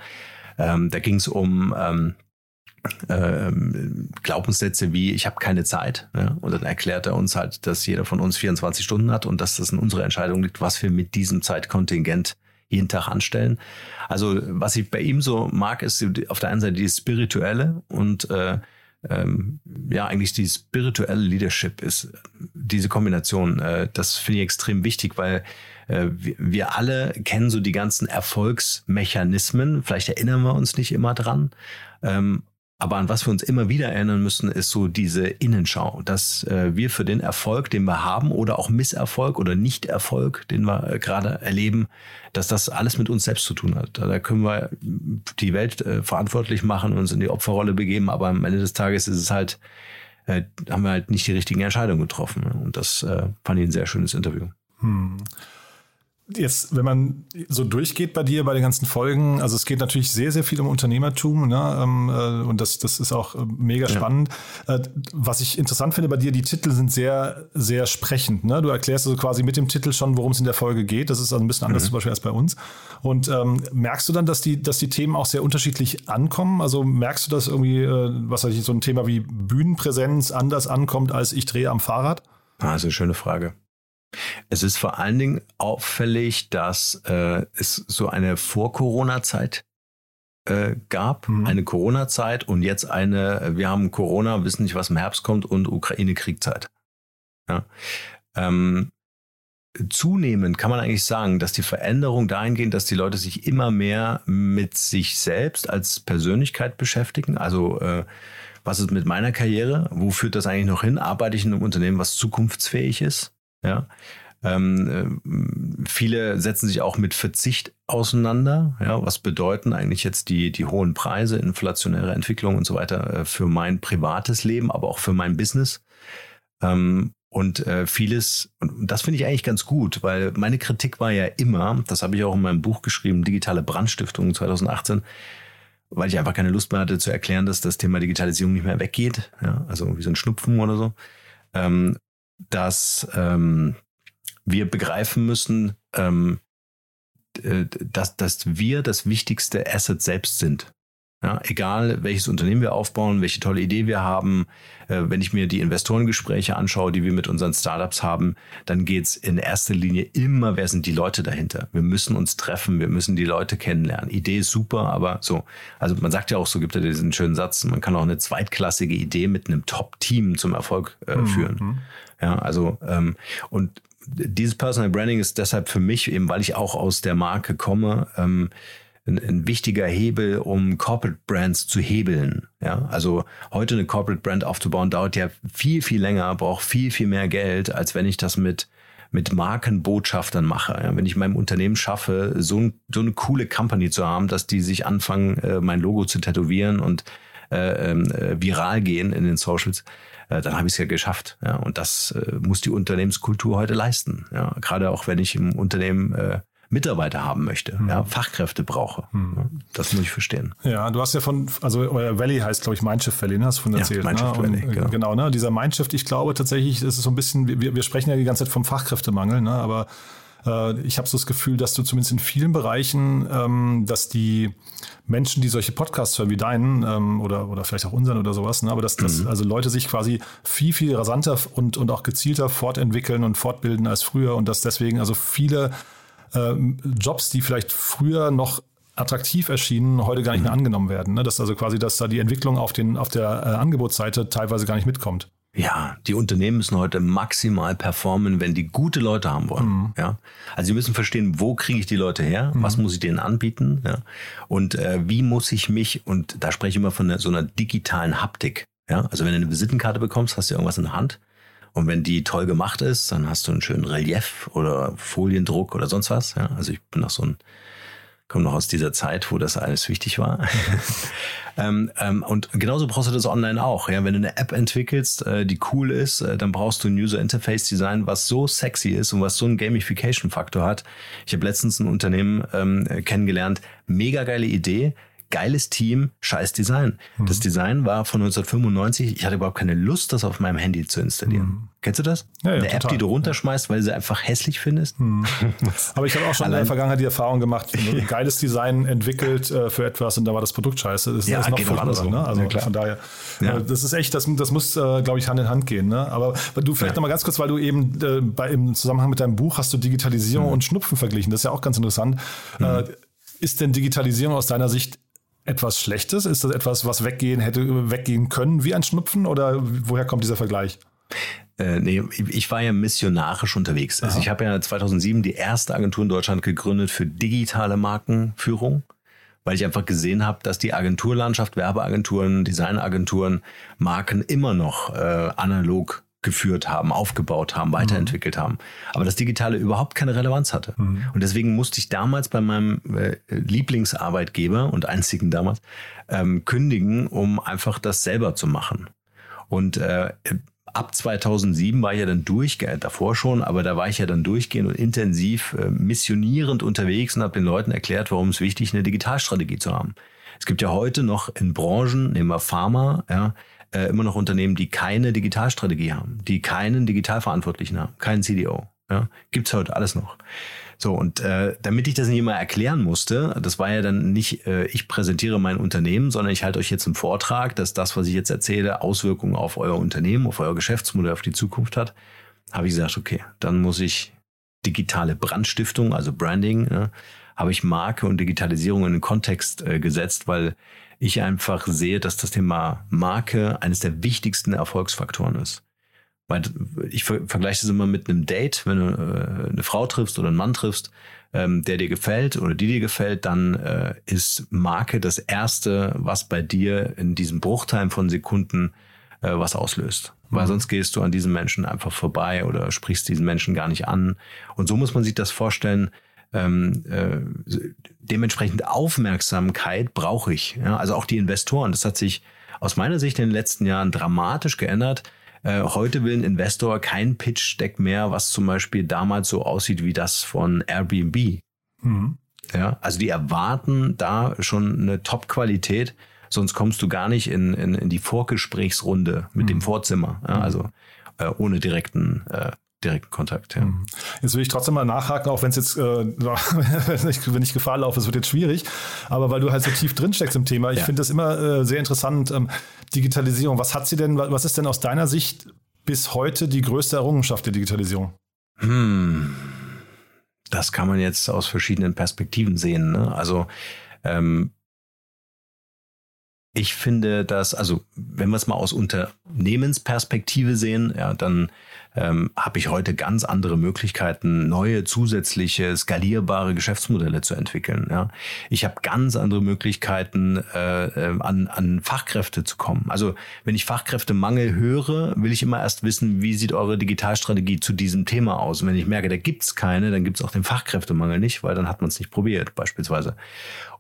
Ähm, da ging es um ähm, ähm, Glaubenssätze wie ich habe keine Zeit. Ja? Und dann erklärt er uns halt, dass jeder von uns 24 Stunden hat und dass das in unserer Entscheidung liegt, was wir mit diesem Zeitkontingent jeden Tag anstellen. Also was ich bei ihm so mag, ist auf der einen Seite die spirituelle und äh, ähm, ja eigentlich die spirituelle Leadership ist diese Kombination. Äh, das finde ich extrem wichtig, weil äh, wir, wir alle kennen so die ganzen Erfolgsmechanismen. Vielleicht erinnern wir uns nicht immer dran. Ähm, aber an was wir uns immer wieder erinnern müssen, ist so diese Innenschau, dass äh, wir für den Erfolg, den wir haben oder auch Misserfolg oder Nichterfolg, den wir äh, gerade erleben, dass das alles mit uns selbst zu tun hat. Da können wir die Welt äh, verantwortlich machen uns in die Opferrolle begeben, aber am Ende des Tages ist es halt, äh, haben wir halt nicht die richtigen Entscheidungen getroffen. Und das äh, fand ich ein sehr schönes Interview. Hm. Jetzt, wenn man so durchgeht bei dir, bei den ganzen Folgen, also es geht natürlich sehr, sehr viel um Unternehmertum, ne? Ähm, äh, und das, das ist auch äh, mega spannend. Ja. Äh, was ich interessant finde bei dir, die Titel sind sehr, sehr sprechend. Ne? Du erklärst also quasi mit dem Titel schon, worum es in der Folge geht. Das ist also ein bisschen anders mhm. zum Beispiel als bei uns. Und ähm, merkst du dann, dass die, dass die Themen auch sehr unterschiedlich ankommen? Also merkst du, dass irgendwie, äh, was weiß ich, so ein Thema wie Bühnenpräsenz anders ankommt als ich drehe am Fahrrad? Ah, also schöne Frage. Es ist vor allen Dingen auffällig, dass äh, es so eine Vor-Corona-Zeit äh, gab, mhm. eine Corona-Zeit und jetzt eine, wir haben Corona, wissen nicht, was im Herbst kommt und Ukraine-Kriegzeit. Ja. Ähm, zunehmend kann man eigentlich sagen, dass die Veränderung dahingehend, dass die Leute sich immer mehr mit sich selbst als Persönlichkeit beschäftigen. Also äh, was ist mit meiner Karriere? Wo führt das eigentlich noch hin? Arbeite ich in einem Unternehmen, was zukunftsfähig ist? Ja. Ähm, äh, viele setzen sich auch mit Verzicht auseinander. Ja, was bedeuten eigentlich jetzt die, die hohen Preise, inflationäre Entwicklung und so weiter äh, für mein privates Leben, aber auch für mein Business? Ähm, und äh, vieles, und das finde ich eigentlich ganz gut, weil meine Kritik war ja immer, das habe ich auch in meinem Buch geschrieben, Digitale Brandstiftung 2018, weil ich einfach keine Lust mehr hatte zu erklären, dass das Thema Digitalisierung nicht mehr weggeht, ja, also wie so ein Schnupfen oder so. Ähm, dass ähm, wir begreifen müssen, ähm, dass, dass wir das wichtigste Asset selbst sind. Ja, egal, welches Unternehmen wir aufbauen, welche tolle Idee wir haben, äh, wenn ich mir die Investorengespräche anschaue, die wir mit unseren Startups haben, dann geht's in erster Linie immer, wer sind die Leute dahinter? Wir müssen uns treffen, wir müssen die Leute kennenlernen. Idee ist super, aber so, also man sagt ja auch so, gibt ja diesen schönen Satz, man kann auch eine zweitklassige Idee mit einem Top-Team zum Erfolg äh, mhm. Ja, also ähm, und dieses Personal Branding ist deshalb für mich, eben weil ich auch aus der Marke komme, ähm, ein, ein wichtiger Hebel, um Corporate Brands zu hebeln. Ja, also heute eine Corporate Brand aufzubauen dauert ja viel, viel länger, braucht viel, viel mehr Geld, als wenn ich das mit mit Markenbotschaftern mache. Ja, wenn ich meinem Unternehmen schaffe, so, ein, so eine coole Company zu haben, dass die sich anfangen, äh, mein Logo zu tätowieren und äh, ähm, äh, viral gehen in den Socials, äh, dann habe ich es ja geschafft. Ja, und das äh, muss die Unternehmenskultur heute leisten. Ja, gerade auch wenn ich im Unternehmen äh, Mitarbeiter haben möchte, mhm. ja, Fachkräfte brauche. Mhm. Das muss ich verstehen. Ja, du hast ja von, also euer Valley heißt, glaube ich, Mindshift Valley, ne? hast du von erzählt. Ja, Mindshift ne? Valley, Und, genau. genau. ne? Dieser Mindshift, ich glaube tatsächlich, ist es so ein bisschen, wir, wir sprechen ja die ganze Zeit vom Fachkräftemangel, ne? aber äh, ich habe so das Gefühl, dass du zumindest in vielen Bereichen, ähm, dass die Menschen, die solche Podcasts hören wie deinen ähm, oder, oder vielleicht auch unseren oder sowas, ne, aber dass, dass mhm. also Leute sich quasi viel, viel rasanter und, und auch gezielter fortentwickeln und fortbilden als früher und dass deswegen also viele äh, Jobs, die vielleicht früher noch attraktiv erschienen, heute gar nicht mehr mhm. angenommen werden. Ne? Dass also quasi, dass da die Entwicklung auf, den, auf der äh, Angebotsseite teilweise gar nicht mitkommt. Ja, die Unternehmen müssen heute maximal performen, wenn die gute Leute haben wollen. Mhm. Ja, also sie müssen verstehen, wo kriege ich die Leute her, mhm. was muss ich denen anbieten, ja, und äh, wie muss ich mich und da spreche ich immer von so einer digitalen Haptik. Ja, also wenn du eine Visitenkarte bekommst, hast du irgendwas in der Hand und wenn die toll gemacht ist, dann hast du einen schönen Relief oder Foliendruck oder sonst was. Ja, also ich bin noch so ein komme noch aus dieser Zeit, wo das alles wichtig war. *laughs* ähm, ähm, und genauso brauchst du das online auch. Ja, wenn du eine App entwickelst, äh, die cool ist, äh, dann brauchst du ein User Interface Design, was so sexy ist und was so einen Gamification Faktor hat. Ich habe letztens ein Unternehmen ähm, kennengelernt, mega geile Idee geiles Team, scheiß Design. Mhm. Das Design war von 1995. Ich hatte überhaupt keine Lust, das auf meinem Handy zu installieren. Mhm. Kennst du das? Ja, ja, Eine total. App, die du runterschmeißt, weil sie einfach hässlich findest. Mhm. *laughs* Aber ich habe auch schon Allein, in der Vergangenheit die Erfahrung gemacht, ein *laughs* geiles Design entwickelt äh, für etwas und da war das Produkt scheiße. Das ja, ist noch furchtbarer. So. Ne? Also ja, von daher. Äh, das ist echt, das, das muss, äh, glaube ich, Hand in Hand gehen. Ne? Aber du vielleicht ja. noch mal ganz kurz, weil du eben äh, bei, im Zusammenhang mit deinem Buch hast du Digitalisierung mhm. und Schnupfen verglichen. Das ist ja auch ganz interessant. Mhm. Äh, ist denn Digitalisierung aus deiner Sicht etwas Schlechtes? Ist das etwas, was weggehen hätte weggehen können wie ein Schnupfen oder woher kommt dieser Vergleich? Äh, nee, ich war ja missionarisch unterwegs. Also ich habe ja 2007 die erste Agentur in Deutschland gegründet für digitale Markenführung, weil ich einfach gesehen habe, dass die Agenturlandschaft, Werbeagenturen, Designagenturen, Marken immer noch äh, analog geführt haben, aufgebaut haben, weiterentwickelt mhm. haben. Aber das Digitale überhaupt keine Relevanz hatte. Mhm. Und deswegen musste ich damals bei meinem äh, Lieblingsarbeitgeber und einzigen damals ähm, kündigen, um einfach das selber zu machen. Und äh, ab 2007 war ich ja dann durchgehend, davor schon, aber da war ich ja dann durchgehend und intensiv äh, missionierend unterwegs und habe den Leuten erklärt, warum es wichtig ist, eine Digitalstrategie zu haben. Es gibt ja heute noch in Branchen, nehmen wir Pharma, ja, äh, immer noch Unternehmen, die keine Digitalstrategie haben, die keinen Digitalverantwortlichen haben, keinen CDO. Ja, gibt's heute alles noch. So, und äh, damit ich das nicht immer erklären musste, das war ja dann nicht, äh, ich präsentiere mein Unternehmen, sondern ich halte euch jetzt einen Vortrag, dass das, was ich jetzt erzähle, Auswirkungen auf euer Unternehmen, auf euer Geschäftsmodell, auf die Zukunft hat, habe ich gesagt, okay, dann muss ich digitale Brandstiftung, also Branding, ja, habe ich Marke und Digitalisierung in den Kontext äh, gesetzt, weil ich einfach sehe, dass das Thema Marke eines der wichtigsten Erfolgsfaktoren ist. Weil ich vergleiche das immer mit einem Date, wenn du äh, eine Frau triffst oder einen Mann triffst, ähm, der dir gefällt oder die dir gefällt, dann äh, ist Marke das Erste, was bei dir in diesem Bruchteil von Sekunden äh, was auslöst. Mhm. Weil sonst gehst du an diesen Menschen einfach vorbei oder sprichst diesen Menschen gar nicht an. Und so muss man sich das vorstellen, ähm, äh, dementsprechend Aufmerksamkeit brauche ich. Ja? Also auch die Investoren. Das hat sich aus meiner Sicht in den letzten Jahren dramatisch geändert. Äh, heute will ein Investor kein Pitch-Deck mehr, was zum Beispiel damals so aussieht wie das von Airbnb. Mhm. Ja, also die erwarten da schon eine Top-Qualität, sonst kommst du gar nicht in, in, in die Vorgesprächsrunde mit mhm. dem Vorzimmer. Ja, also äh, ohne direkten äh, direkten Kontakt. Ja. Mhm. Jetzt will ich trotzdem mal nachhaken, auch wenn es jetzt, äh, *laughs* wenn ich Gefahr laufe, es wird jetzt schwierig, aber weil du halt so tief drin steckst im Thema, ich ja. finde das immer äh, sehr interessant. Ähm, Digitalisierung, was hat sie denn, was ist denn aus deiner Sicht bis heute die größte Errungenschaft der Digitalisierung? Hm. Das kann man jetzt aus verschiedenen Perspektiven sehen. Ne? Also ähm, ich finde, dass, also wenn wir es mal aus Unternehmensperspektive sehen, ja, dann ähm, habe ich heute ganz andere Möglichkeiten, neue zusätzliche skalierbare Geschäftsmodelle zu entwickeln. Ja. Ich habe ganz andere Möglichkeiten, äh, äh, an, an Fachkräfte zu kommen. Also wenn ich Fachkräftemangel höre, will ich immer erst wissen, wie sieht eure Digitalstrategie zu diesem Thema aus. Und wenn ich merke, da gibt's keine, dann gibt's auch den Fachkräftemangel nicht, weil dann hat man es nicht probiert, beispielsweise.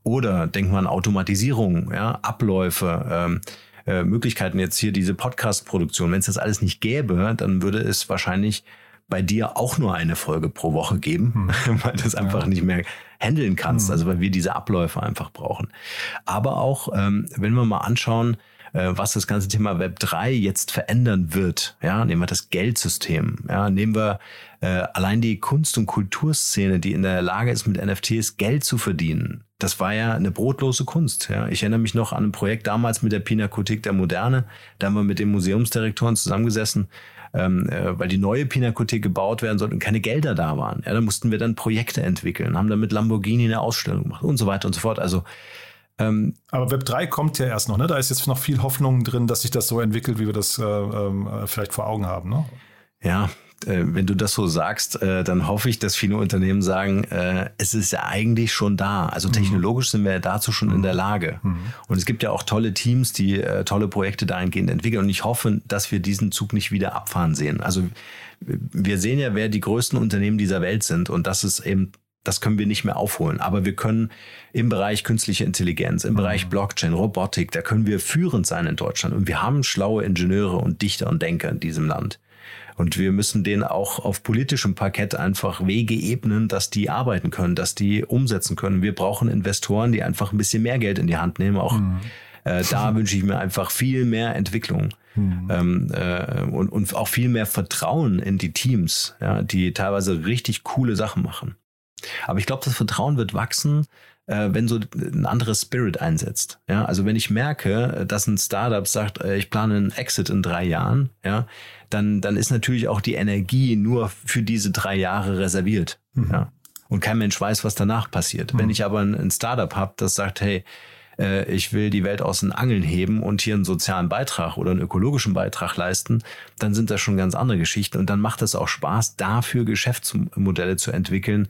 Oder denkt man an Automatisierung, ja, Abläufe. Ähm, äh, Möglichkeiten jetzt hier diese Podcast-Produktion. Wenn es das alles nicht gäbe, dann würde es wahrscheinlich bei dir auch nur eine Folge pro Woche geben, hm. *laughs* weil du es einfach ja. nicht mehr handeln kannst, hm. also weil wir diese Abläufe einfach brauchen. Aber auch, ähm, wenn wir mal anschauen, was das ganze Thema Web 3 jetzt verändern wird, ja, nehmen wir das Geldsystem, ja, nehmen wir äh, allein die Kunst- und Kulturszene, die in der Lage ist, mit NFTs Geld zu verdienen das war ja eine brotlose Kunst. Ja. Ich erinnere mich noch an ein Projekt damals mit der Pinakothek der Moderne. Da haben wir mit den Museumsdirektoren zusammengesessen, ähm, äh, weil die neue Pinakothek gebaut werden sollte und keine Gelder da waren. Ja, da mussten wir dann Projekte entwickeln, haben dann mit Lamborghini eine Ausstellung gemacht und so weiter und so fort. Also ähm, Aber Web 3 kommt ja erst noch, ne? Da ist jetzt noch viel Hoffnung drin, dass sich das so entwickelt, wie wir das äh, äh, vielleicht vor Augen haben, ne? Ja, äh, wenn du das so sagst, äh, dann hoffe ich, dass viele Unternehmen sagen, es ist ja eigentlich schon da. Also mhm. technologisch sind wir ja dazu schon in der mhm. Lage. Mhm. Und es gibt ja auch tolle Teams, die tolle Projekte dahingehend entwickeln. Und ich hoffe, dass wir diesen Zug nicht wieder abfahren sehen. Also wir sehen ja, wer die größten Unternehmen dieser Welt sind. Und das ist eben das können wir nicht mehr aufholen. Aber wir können im Bereich künstliche Intelligenz, im Bereich Blockchain, Robotik, da können wir führend sein in Deutschland. Und wir haben schlaue Ingenieure und Dichter und Denker in diesem Land. Und wir müssen denen auch auf politischem Parkett einfach Wege ebnen, dass die arbeiten können, dass die umsetzen können. Wir brauchen Investoren, die einfach ein bisschen mehr Geld in die Hand nehmen. Auch mhm. äh, da *laughs* wünsche ich mir einfach viel mehr Entwicklung. Mhm. Ähm, äh, und, und auch viel mehr Vertrauen in die Teams, ja, die teilweise richtig coole Sachen machen. Aber ich glaube, das Vertrauen wird wachsen, äh, wenn so ein anderes Spirit einsetzt. Ja, also wenn ich merke, dass ein Startup sagt, äh, ich plane einen Exit in drei Jahren, ja, dann, dann ist natürlich auch die Energie nur für diese drei Jahre reserviert. Mhm. Ja. Und kein Mensch weiß, was danach passiert. Mhm. Wenn ich aber ein, ein Startup habe, das sagt, hey, äh, ich will die Welt aus den Angeln heben und hier einen sozialen Beitrag oder einen ökologischen Beitrag leisten, dann sind das schon ganz andere Geschichten. Und dann macht es auch Spaß, dafür Geschäftsmodelle zu entwickeln,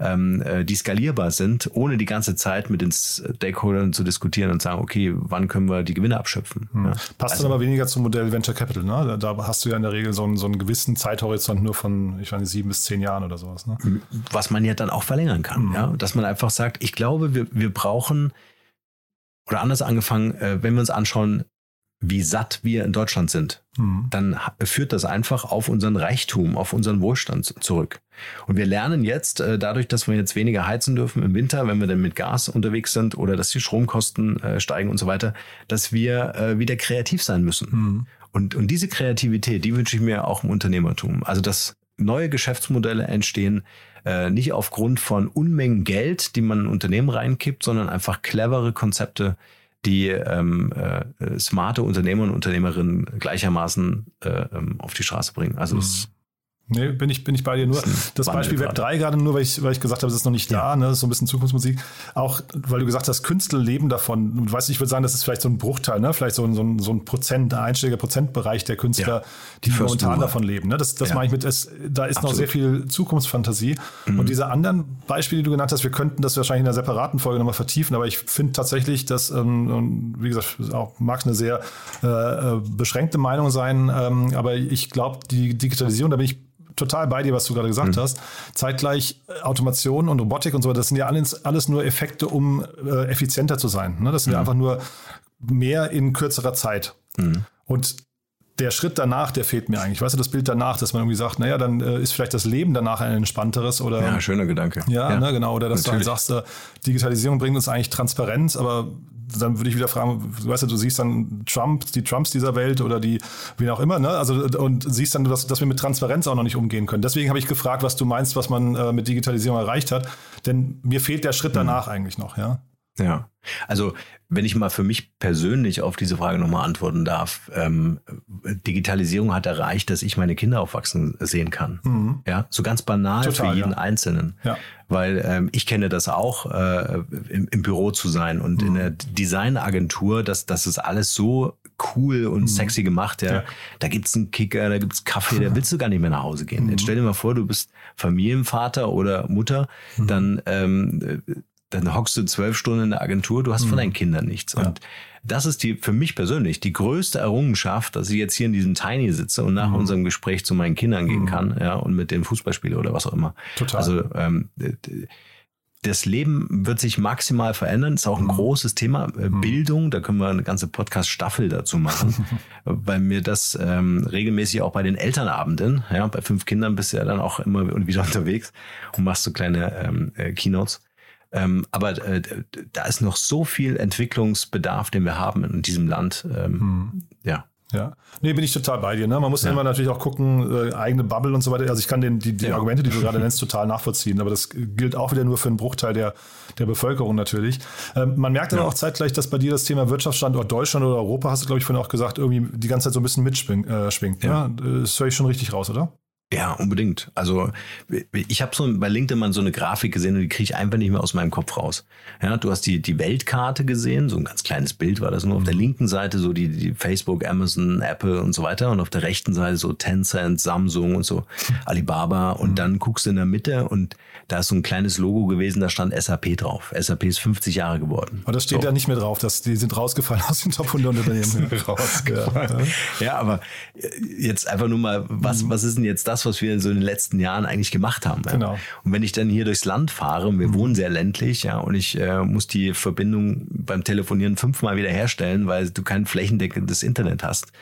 ähm, äh, die skalierbar sind, ohne die ganze Zeit mit den Stakeholdern zu diskutieren und sagen, okay, wann können wir die Gewinne abschöpfen? Hm. Ja. Passt also, dann aber weniger zum Modell Venture Capital, ne? Da hast du ja in der Regel so einen, so einen gewissen Zeithorizont nur von, ich meine, sieben bis zehn Jahren oder sowas. Ne? Was man ja dann auch verlängern kann, hm. ja. Dass man einfach sagt, ich glaube, wir, wir brauchen, oder anders angefangen, äh, wenn wir uns anschauen, wie satt wir in Deutschland sind, mhm. dann führt das einfach auf unseren Reichtum, auf unseren Wohlstand zurück. Und wir lernen jetzt, äh, dadurch, dass wir jetzt weniger heizen dürfen im Winter, wenn wir dann mit Gas unterwegs sind oder dass die Stromkosten äh, steigen und so weiter, dass wir äh, wieder kreativ sein müssen. Mhm. Und, und diese Kreativität, die wünsche ich mir auch im Unternehmertum. Also, dass neue Geschäftsmodelle entstehen, nicht aufgrund von Unmengen Geld, die man in Unternehmen reinkippt, sondern einfach clevere Konzepte, die ähm, äh, smarte Unternehmer und Unternehmerinnen gleichermaßen äh, ähm, auf die Straße bringen. Also mhm. das Nee, bin ich, bin ich bei dir. Nur das Beispiel Web 3 gerade nur, weil ich, weil ich gesagt habe, es ist noch nicht ja. da, ne? Das ist so ein bisschen Zukunftsmusik. Auch, weil du gesagt hast, Künstler leben davon. Du weißt, ich würde sagen, das ist vielleicht so ein Bruchteil, ne? Vielleicht so ein, so ein, so ein Prozent, ein einstelliger Prozentbereich der Künstler, ja. die First momentan Mover. davon leben. Ne? Das, das ja. meine ich mit, es, da ist Absolut. noch sehr viel Zukunftsfantasie. Mhm. Und diese anderen Beispiele, die du genannt hast, wir könnten das wahrscheinlich in einer separaten Folge nochmal vertiefen, aber ich finde tatsächlich, dass, ähm, wie gesagt, auch mag eine sehr äh, äh, beschränkte Meinung sein, ähm, aber ich glaube, die Digitalisierung, da bin ich total bei dir, was du gerade gesagt mhm. hast. Zeitgleich äh, Automation und Robotik und so, das sind ja alles, alles nur Effekte, um äh, effizienter zu sein. Ne? Das sind mhm. ja einfach nur mehr in kürzerer Zeit. Mhm. Und der Schritt danach, der fehlt mir eigentlich. Weißt du, das Bild danach, dass man irgendwie sagt, naja, dann äh, ist vielleicht das Leben danach ein entspannteres oder. Ja, schöner Gedanke. Ja, ja. Ne, genau. Oder dass Natürlich. du dann sagst, äh, Digitalisierung bringt uns eigentlich Transparenz, aber dann würde ich wieder fragen, weißt du, du siehst dann Trump, die Trumps dieser Welt oder die, wie auch immer, ne? Also und siehst dann, dass, dass wir mit Transparenz auch noch nicht umgehen können. Deswegen habe ich gefragt, was du meinst, was man äh, mit Digitalisierung erreicht hat. Denn mir fehlt der Schritt danach mhm. eigentlich noch, ja. Ja, also wenn ich mal für mich persönlich auf diese Frage nochmal antworten darf, ähm, Digitalisierung hat erreicht, dass ich meine Kinder aufwachsen sehen kann. Mhm. Ja, so ganz banal Total, für jeden ja. Einzelnen. Ja. Weil ähm, ich kenne das auch, äh, im, im, Büro zu sein und mhm. in der Designagentur, dass das ist alles so cool und mhm. sexy gemacht. Ja. ja. Da gibt's einen Kicker, da gibt's Kaffee, da willst du gar nicht mehr nach Hause gehen. Jetzt mhm. stell dir mal vor, du bist Familienvater oder Mutter, mhm. dann ähm, dann hockst du zwölf Stunden in der Agentur, du hast von mhm. deinen Kindern nichts. Ja. Und das ist die für mich persönlich die größte Errungenschaft, dass ich jetzt hier in diesem Tiny sitze und nach mhm. unserem Gespräch zu meinen Kindern gehen mhm. kann, ja, und mit dem Fußball spiele oder was auch immer. Total. Also ähm, das Leben wird sich maximal verändern. Ist auch ein mhm. großes Thema. Äh, mhm. Bildung, da können wir eine ganze Podcast-Staffel dazu machen, *laughs* weil mir das ähm, regelmäßig auch bei den Elternabenden, ja, bei fünf Kindern bist du ja dann auch immer wieder *laughs* unterwegs und machst so kleine ähm, äh, Keynotes. Ähm, aber äh, da ist noch so viel Entwicklungsbedarf, den wir haben in diesem Land. Ähm, hm. Ja. Ja, nee, bin ich total bei dir. Ne? Man muss ja. immer natürlich auch gucken, äh, eigene Bubble und so weiter. Also ich kann den, die, die ja. Argumente, die du gerade nennst, total nachvollziehen. Aber das gilt auch wieder nur für einen Bruchteil der, der Bevölkerung natürlich. Ähm, man merkt aber ja. auch zeitgleich, dass bei dir das Thema Wirtschaftsstandort Deutschland oder Europa, hast du, glaube ich, vorhin auch gesagt, irgendwie die ganze Zeit so ein bisschen mitschwingt. Äh, schwingt, ja. Ne? Das höre ich schon richtig raus, oder? Ja, unbedingt. Also ich habe so bei LinkedIn mal so eine Grafik gesehen und die kriege ich einfach nicht mehr aus meinem Kopf raus. Ja, du hast die, die Weltkarte gesehen, so ein ganz kleines Bild war das nur. Auf der mhm. linken Seite so die, die Facebook, Amazon, Apple und so weiter und auf der rechten Seite so Tencent, Samsung und so Alibaba und mhm. dann guckst du in der Mitte und da ist so ein kleines Logo gewesen, da stand SAP drauf. SAP ist 50 Jahre geworden. Aber das steht so. ja nicht mehr drauf, dass die sind rausgefallen *laughs* aus den Top 100 Unternehmen. *laughs* rausgefallen. Ja, ja, aber jetzt einfach nur mal, was, mhm. was ist denn jetzt das, was wir so in den letzten Jahren eigentlich gemacht haben? Ja? Genau. Und wenn ich dann hier durchs Land fahre, und wir mhm. wohnen sehr ländlich, ja, und ich äh, muss die Verbindung beim Telefonieren fünfmal wieder herstellen, weil du kein flächendeckendes Internet hast.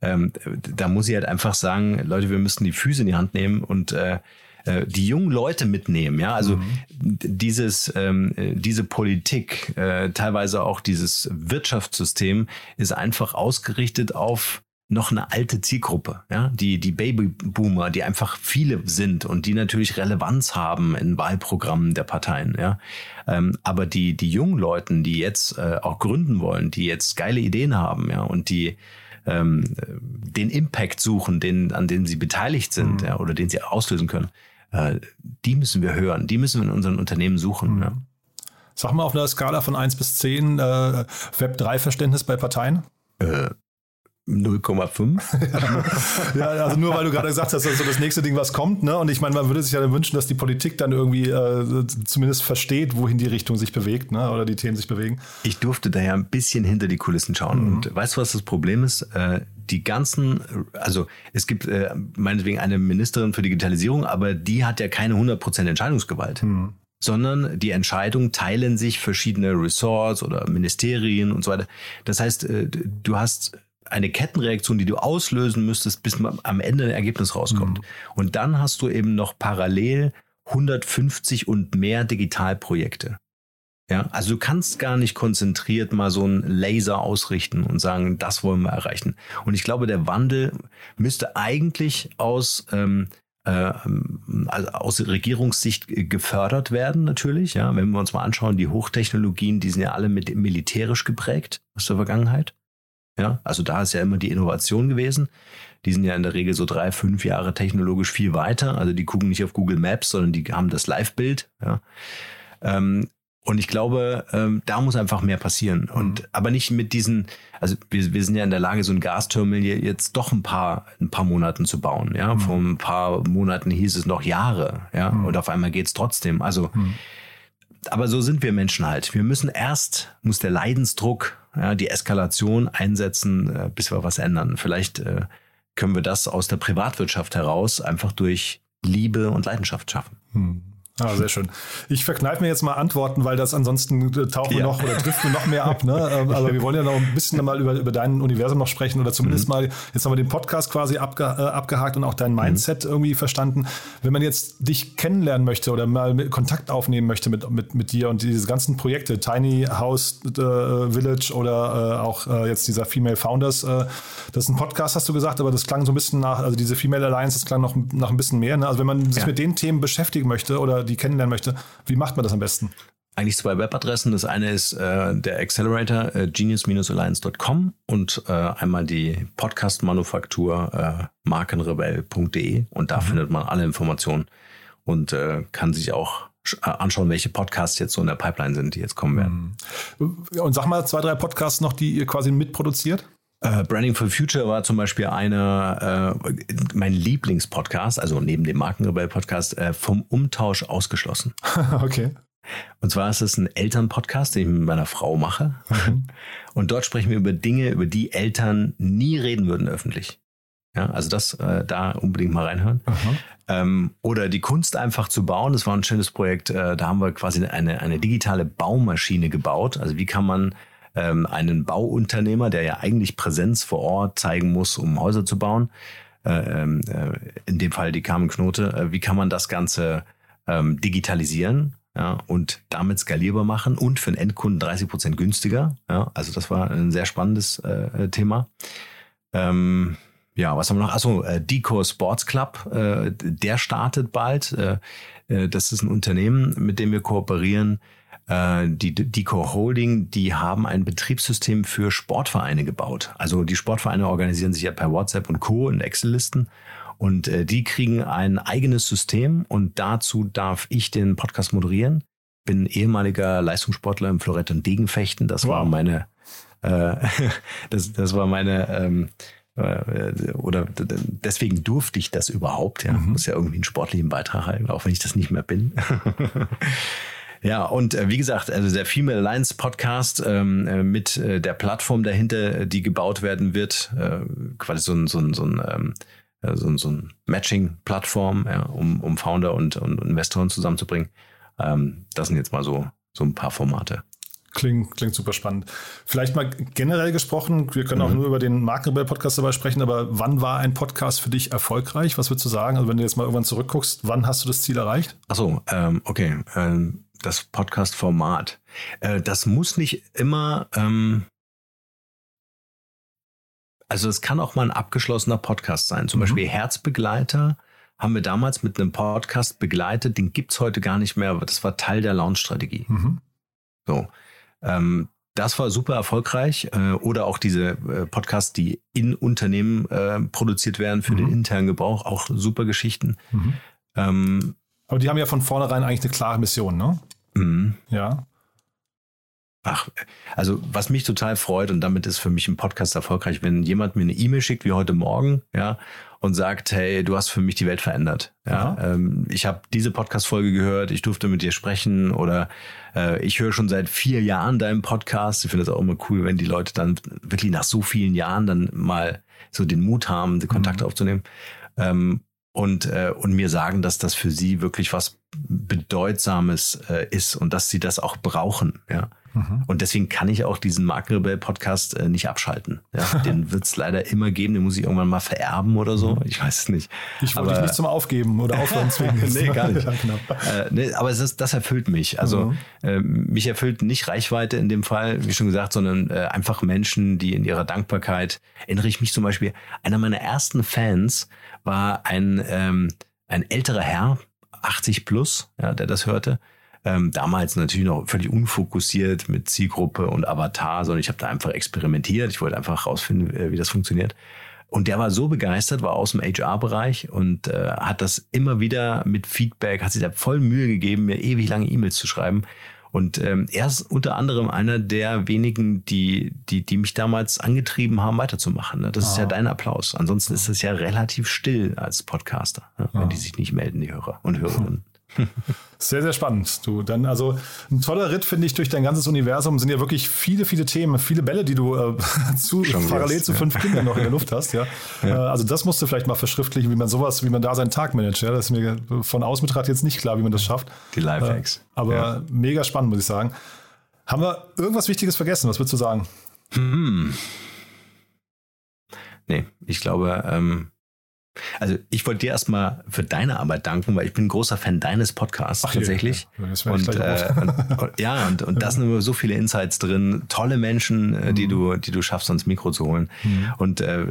Ähm, da muss ich halt einfach sagen, Leute, wir müssen die Füße in die Hand nehmen und äh, äh, die jungen Leute mitnehmen. Ja, also mhm. dieses ähm, äh, diese Politik, äh, teilweise auch dieses Wirtschaftssystem ist einfach ausgerichtet auf noch eine alte Zielgruppe, ja, die, die Babyboomer, die einfach viele sind und die natürlich Relevanz haben in Wahlprogrammen der Parteien, ja. Ähm, aber die, die jungen Leuten, die jetzt äh, auch gründen wollen, die jetzt geile Ideen haben, ja, und die ähm, den Impact suchen, den, an dem sie beteiligt sind, mhm. ja, oder den sie auslösen können, äh, die müssen wir hören, die müssen wir in unseren Unternehmen suchen. Mhm. Ja. Sag mal auf einer Skala von 1 bis 10 äh, Web3-Verständnis bei Parteien? Äh, *laughs* 0,5. ja, also nur weil du gerade gesagt hast, das ist so das nächste Ding, was kommt. Ne? Und ich meine, man würde sich ja wünschen, dass die Politik dann irgendwie äh, zumindest versteht, wohin die Richtung sich bewegt ne? oder die Themen sich bewegen. Ich durfte da ja ein bisschen hinter die Kulissen schauen. Mhm. Und weißt du, was das Problem ist? Äh, die ganzen, also es gibt äh, meinetwegen eine Ministerin für Digitalisierung, aber die hat ja keine 100% Entscheidungsgewalt. Mhm sondern die Entscheidungen teilen sich verschiedene Ressorts oder Ministerien und so weiter. Das heißt, äh, du hast eine Kettenreaktion, die du auslösen müsstest, bis am Ende ein Ergebnis rauskommt. Mhm. Und dann hast du eben noch parallel 150 und mehr Digitalprojekte. Ja, also du kannst gar nicht konzentriert mal so einen Laser ausrichten und sagen, das wollen wir erreichen. Und ich glaube, der Wandel müsste eigentlich aus ähm, äh, also aus Regierungssicht gefördert werden, natürlich. Ja, wenn wir uns mal anschauen, die Hochtechnologien, die sind ja alle mit militärisch geprägt aus der Vergangenheit. Ja, also da ist ja immer die Innovation gewesen. Die sind ja in der Regel so drei, fünf Jahre technologisch viel weiter. Also die gucken nicht auf Google Maps, sondern die haben das Live-Bild. Ja. Ähm, und ich glaube, ähm, da muss einfach mehr passieren. Und mhm. aber nicht mit diesen, also wir, wir sind ja in der Lage, so ein Gasterminal jetzt doch ein paar, ein paar Monaten zu bauen. Ja, mhm. vor ein paar Monaten hieß es noch Jahre, ja, mhm. und auf einmal geht's trotzdem. Also, mhm. Aber so sind wir Menschen halt. Wir müssen erst, muss der Leidensdruck ja, die Eskalation einsetzen, äh, bis wir was ändern. Vielleicht äh, können wir das aus der Privatwirtschaft heraus einfach durch Liebe und Leidenschaft schaffen. Hm. Ah, sehr schön. Ich verkneife mir jetzt mal Antworten, weil das ansonsten äh, tauchen wir ja. noch oder driften wir noch mehr ab. Ne? Ähm, aber wir wollen ja noch ein bisschen mal über, über dein Universum noch sprechen oder zumindest mhm. mal, jetzt haben wir den Podcast quasi abge, äh, abgehakt und auch dein mhm. Mindset mhm. irgendwie verstanden. Wenn man jetzt dich kennenlernen möchte oder mal Kontakt aufnehmen möchte mit, mit, mit dir und diese ganzen Projekte, Tiny House äh, Village oder äh, auch äh, jetzt dieser Female Founders, äh, das ist ein Podcast, hast du gesagt, aber das klang so ein bisschen nach, also diese Female Alliance, das klang noch nach ein bisschen mehr. Ne? Also wenn man sich ja. mit den Themen beschäftigen möchte oder die kennenlernen möchte, wie macht man das am besten? eigentlich zwei Webadressen. Das eine ist äh, der Accelerator äh, genius-alliance.com und äh, einmal die Podcast-Manufaktur äh, markenrebell.de und da mhm. findet man alle Informationen und äh, kann sich auch äh, anschauen, welche Podcasts jetzt so in der Pipeline sind, die jetzt kommen werden. Mhm. Und sag mal zwei, drei Podcasts noch, die ihr quasi mitproduziert. Uh, Branding for Future war zum Beispiel einer, uh, mein Lieblingspodcast, also neben dem Markenrebell-Podcast, uh, vom Umtausch ausgeschlossen. *laughs* okay. Und zwar ist es ein Elternpodcast, den ich mit meiner Frau mache. Mhm. *laughs* Und dort sprechen wir über Dinge, über die Eltern nie reden würden öffentlich. Ja, also das äh, da unbedingt mal reinhören. Ähm, oder die Kunst einfach zu bauen. Das war ein schönes Projekt. Äh, da haben wir quasi eine, eine digitale Baumaschine gebaut. Also wie kann man ähm, einen Bauunternehmer, der ja eigentlich Präsenz vor Ort zeigen muss, um Häuser zu bauen, äh, ähm, äh, in dem Fall die Carmen Knote, äh, wie kann man das Ganze ähm, digitalisieren ja, und damit skalierbar machen und für den Endkunden 30 Prozent günstiger. Ja, also das war ein sehr spannendes äh, Thema. Ähm, ja, was haben wir noch? Achso, äh, Deco Sports Club, äh, der startet bald. Äh, äh, das ist ein Unternehmen, mit dem wir kooperieren. Äh, die Deco Holding, die haben ein Betriebssystem für Sportvereine gebaut. Also die Sportvereine organisieren sich ja per WhatsApp und Co. in Excel-Listen. Und äh, die kriegen ein eigenes System und dazu darf ich den Podcast moderieren. Bin ehemaliger Leistungssportler im Florett und Degenfechten. Das wow. war meine, äh, *laughs* das, das war meine ähm, äh, oder deswegen durfte ich das überhaupt. Ja, mhm. muss ja irgendwie einen sportlichen Beitrag halten, auch wenn ich das nicht mehr bin. *laughs* Ja, und äh, wie gesagt, also der Female Alliance Podcast ähm, äh, mit äh, der Plattform dahinter, die gebaut werden wird, äh, quasi so ein, so ein, so ein, ähm, äh, so ein, so ein Matching-Plattform, ja, um, um Founder und, und Investoren zusammenzubringen. Ähm, das sind jetzt mal so, so ein paar Formate. Klingt, klingt super spannend. Vielleicht mal generell gesprochen, wir können mhm. auch nur über den Markenrebell-Podcast dabei sprechen, aber wann war ein Podcast für dich erfolgreich? Was würdest du sagen? Also wenn du jetzt mal irgendwann zurückguckst, wann hast du das Ziel erreicht? Achso, ähm, okay. Ähm, das Podcast-Format. Äh, das muss nicht immer, ähm, also es kann auch mal ein abgeschlossener Podcast sein. Zum mhm. Beispiel Herzbegleiter haben wir damals mit einem Podcast begleitet, den gibt's heute gar nicht mehr, aber das war Teil der Launch-Strategie. Mhm. So. Ähm, das war super erfolgreich. Äh, oder auch diese äh, Podcasts, die in Unternehmen produziert werden für mhm. den internen Gebrauch, auch super Geschichten. Mhm. Ähm, Aber die haben ja von vornherein eigentlich eine klare Mission, ne? Mhm. Ja. Ach, also was mich total freut und damit ist für mich ein Podcast erfolgreich, wenn jemand mir eine E-Mail schickt wie heute Morgen, ja, und sagt, hey, du hast für mich die Welt verändert. Ja, ähm, ich habe diese Podcast-Folge gehört, ich durfte mit dir sprechen oder äh, ich höre schon seit vier Jahren deinen Podcast. Ich finde es auch immer cool, wenn die Leute dann wirklich nach so vielen Jahren dann mal so den Mut haben, den Kontakt mhm. aufzunehmen. Ähm, und, äh, und mir sagen, dass das für sie wirklich was Bedeutsames äh, ist und dass sie das auch brauchen. Ja. Mhm. Und deswegen kann ich auch diesen Markenrebell-Podcast äh, nicht abschalten. Ja, *laughs* den wird es leider immer geben, den muss ich irgendwann mal vererben oder so. Mhm. Ich weiß es nicht. Ich wollte dich nicht zum Aufgeben oder *laughs* Aufhören zwingen. nee, gar nicht. ja, genau. äh, nee, aber es ist, das erfüllt mich. Also mhm. äh, mich erfüllt nicht Reichweite in dem Fall, wie schon gesagt, sondern äh, einfach Menschen, die in ihrer Dankbarkeit, erinnere ich mich zum Beispiel, einer meiner ersten Fans war ein, ähm, ein älterer Herr, 80 plus, ja, der das hörte. Ähm, damals natürlich noch völlig unfokussiert mit Zielgruppe und Avatar, sondern ich habe da einfach experimentiert. Ich wollte einfach rausfinden, äh, wie das funktioniert. Und der war so begeistert, war aus dem HR-Bereich und äh, hat das immer wieder mit Feedback, hat sich da voll Mühe gegeben, mir ewig lange E-Mails zu schreiben. Und ähm, er ist unter anderem einer der wenigen, die, die, die mich damals angetrieben haben, weiterzumachen. Ne? Das ah. ist ja ah. dein Applaus. Ansonsten ist es ja relativ still als Podcaster, ne? wenn ah. die sich nicht melden, die Hörer und Hörerinnen. *laughs* Sehr, sehr spannend. Du, dann also ein toller Ritt, finde ich, durch dein ganzes Universum. Sind ja wirklich viele, viele Themen, viele Bälle, die du äh, *laughs* zu, parallel jetzt, zu fünf ja. Kindern noch in der Luft hast. Ja? *laughs* ja. Äh, also das musst du vielleicht mal verschriftlichen, wie man sowas, wie man da seinen Tag managt. Ja? Das ist mir von außen betrachtet jetzt nicht klar, wie man das schafft. Die Lifehacks. Äh, aber ja. mega spannend, muss ich sagen. Haben wir irgendwas Wichtiges vergessen? Was würdest du sagen? Hm. Nee, ich glaube, ähm, also ich wollte dir erstmal für deine Arbeit danken, weil ich bin ein großer Fan deines Podcasts Ach, tatsächlich. Ja, und, äh, und, ja, und, und da sind immer so viele Insights drin, tolle Menschen, äh, die mhm. du, die du schaffst, ans Mikro zu holen. Mhm. Und äh,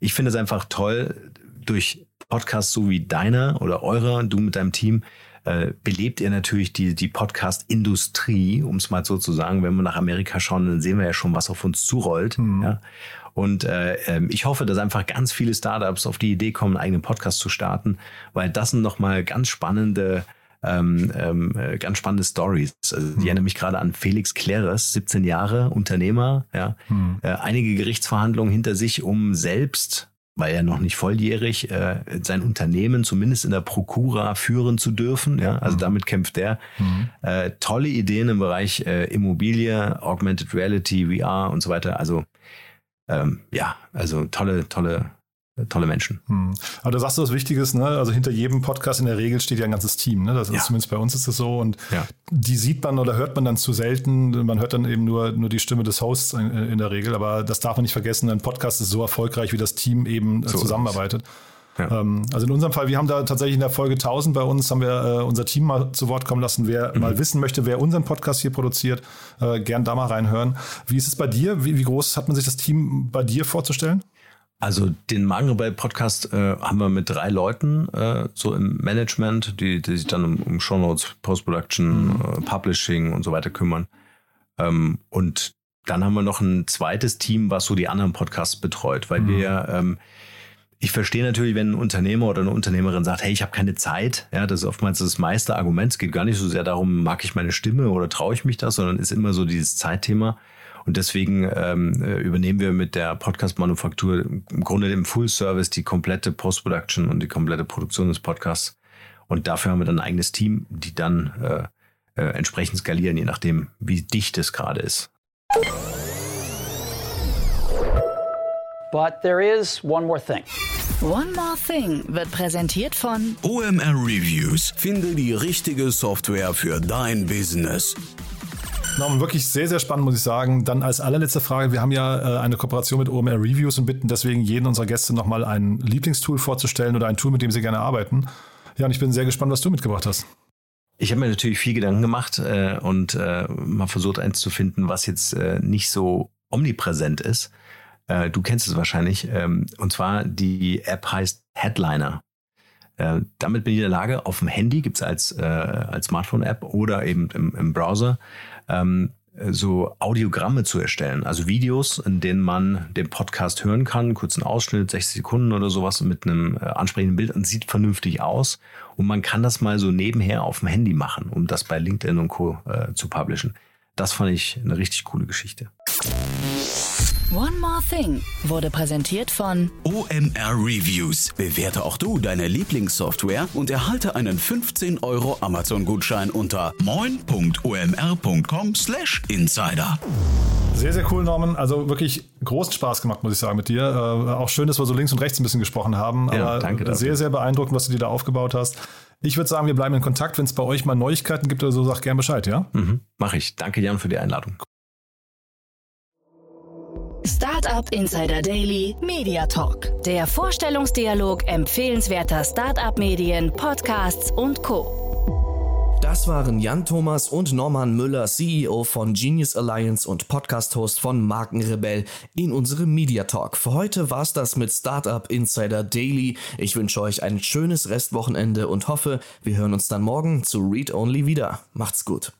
ich finde es einfach toll, durch Podcasts so wie deiner oder eurer, du mit deinem Team, äh, belebt er natürlich die, die Podcast-Industrie, um es mal so zu sagen. Wenn wir nach Amerika schauen, dann sehen wir ja schon, was auf uns zurollt. Mhm. Ja. Und äh, ähm, ich hoffe, dass einfach ganz viele Startups auf die Idee kommen, einen eigenen Podcast zu starten, weil das sind nochmal ganz spannende ähm, ähm, äh, ganz spannende Stories. Also, mhm. erinnern mich gerade an Felix Kleres, 17 Jahre Unternehmer, ja, mhm. äh, einige Gerichtsverhandlungen hinter sich, um selbst weil er noch nicht volljährig, äh, sein Unternehmen zumindest in der Prokura führen zu dürfen. Ja, also mhm. damit kämpft er. Mhm. Äh, tolle Ideen im Bereich äh, Immobilie, Augmented Reality, VR und so weiter. Also ähm, ja, also tolle, tolle tolle Menschen. Hm. Aber da sagst du was Wichtiges, ne? Also hinter jedem Podcast in der Regel steht ja ein ganzes Team, ne? Das ist ja. zumindest bei uns ist das so. Und ja. die sieht man oder hört man dann zu selten. Man hört dann eben nur, nur die Stimme des Hosts in, in der Regel. Aber das darf man nicht vergessen. Ein Podcast ist so erfolgreich, wie das Team eben äh, so zusammenarbeitet. Ja. Ähm, also in unserem Fall, wir haben da tatsächlich in der Folge 1000 bei uns, haben wir äh, unser Team mal zu Wort kommen lassen. Wer mhm. mal wissen möchte, wer unseren Podcast hier produziert, äh, gern da mal reinhören. Wie ist es bei dir? Wie, wie groß hat man sich das Team bei dir vorzustellen? Also den Magenrebell-Podcast äh, haben wir mit drei Leuten äh, so im Management, die, die sich dann um, um Shownotes, Post-Production, mhm. äh, Publishing und so weiter kümmern. Ähm, und dann haben wir noch ein zweites Team, was so die anderen Podcasts betreut, weil mhm. wir ähm, ich verstehe natürlich, wenn ein Unternehmer oder eine Unternehmerin sagt, hey, ich habe keine Zeit, ja, das ist oftmals das meiste Argument. Es geht gar nicht so sehr darum, mag ich meine Stimme oder traue ich mich das, sondern ist immer so dieses Zeitthema. Und deswegen ähm, äh, übernehmen wir mit der Podcast-Manufaktur im Grunde im Full-Service die komplette Post-Production und die komplette Produktion des Podcasts. Und dafür haben wir dann ein eigenes Team, die dann äh, äh, entsprechend skalieren, je nachdem, wie dicht es gerade ist. But there is one more thing. One More Thing wird präsentiert von OMR Reviews. Finde die richtige Software für dein Business. Norman, wirklich sehr, sehr spannend, muss ich sagen. Dann als allerletzte Frage, wir haben ja äh, eine Kooperation mit OMR Reviews und bitten deswegen jeden unserer Gäste nochmal ein Lieblingstool vorzustellen oder ein Tool, mit dem sie gerne arbeiten. Ja, und ich bin sehr gespannt, was du mitgebracht hast. Ich habe mir natürlich viel Gedanken gemacht äh, und äh, mal versucht, eins zu finden, was jetzt äh, nicht so omnipräsent ist. Äh, du kennst es wahrscheinlich. Ähm, und zwar die App heißt Headliner. Äh, damit bin ich in der Lage, auf dem Handy, gibt es als, äh, als Smartphone-App oder eben im, im Browser, ähm, so Audiogramme zu erstellen, also Videos, in denen man den Podcast hören kann, kurzen Ausschnitt, 60 Sekunden oder sowas mit einem äh, ansprechenden Bild und sieht vernünftig aus. Und man kann das mal so nebenher auf dem Handy machen, um das bei LinkedIn und Co. Äh, zu publishen. Das fand ich eine richtig coole Geschichte. One More Thing wurde präsentiert von OMR Reviews. Bewerte auch du deine Lieblingssoftware und erhalte einen 15 Euro Amazon-Gutschein unter moin.omr.com/insider. Sehr, sehr cool, Norman. Also wirklich großen Spaß gemacht, muss ich sagen, mit dir. Äh, auch schön, dass wir so links und rechts ein bisschen gesprochen haben. Ja, aber danke dafür. sehr, sehr beeindruckend, was du dir da aufgebaut hast. Ich würde sagen, wir bleiben in Kontakt. Wenn es bei euch mal Neuigkeiten gibt oder so, sag gerne Bescheid, ja? Mhm, Mache ich. Danke, Jan, für die Einladung. Startup Insider Daily Media Talk. Der Vorstellungsdialog empfehlenswerter Startup-Medien, Podcasts und Co. Das waren Jan Thomas und Norman Müller, CEO von Genius Alliance und Podcast-Host von Markenrebell in unserem Media Talk. Für heute war's das mit Startup Insider Daily. Ich wünsche euch ein schönes Restwochenende und hoffe, wir hören uns dann morgen zu Read Only wieder. Macht's gut.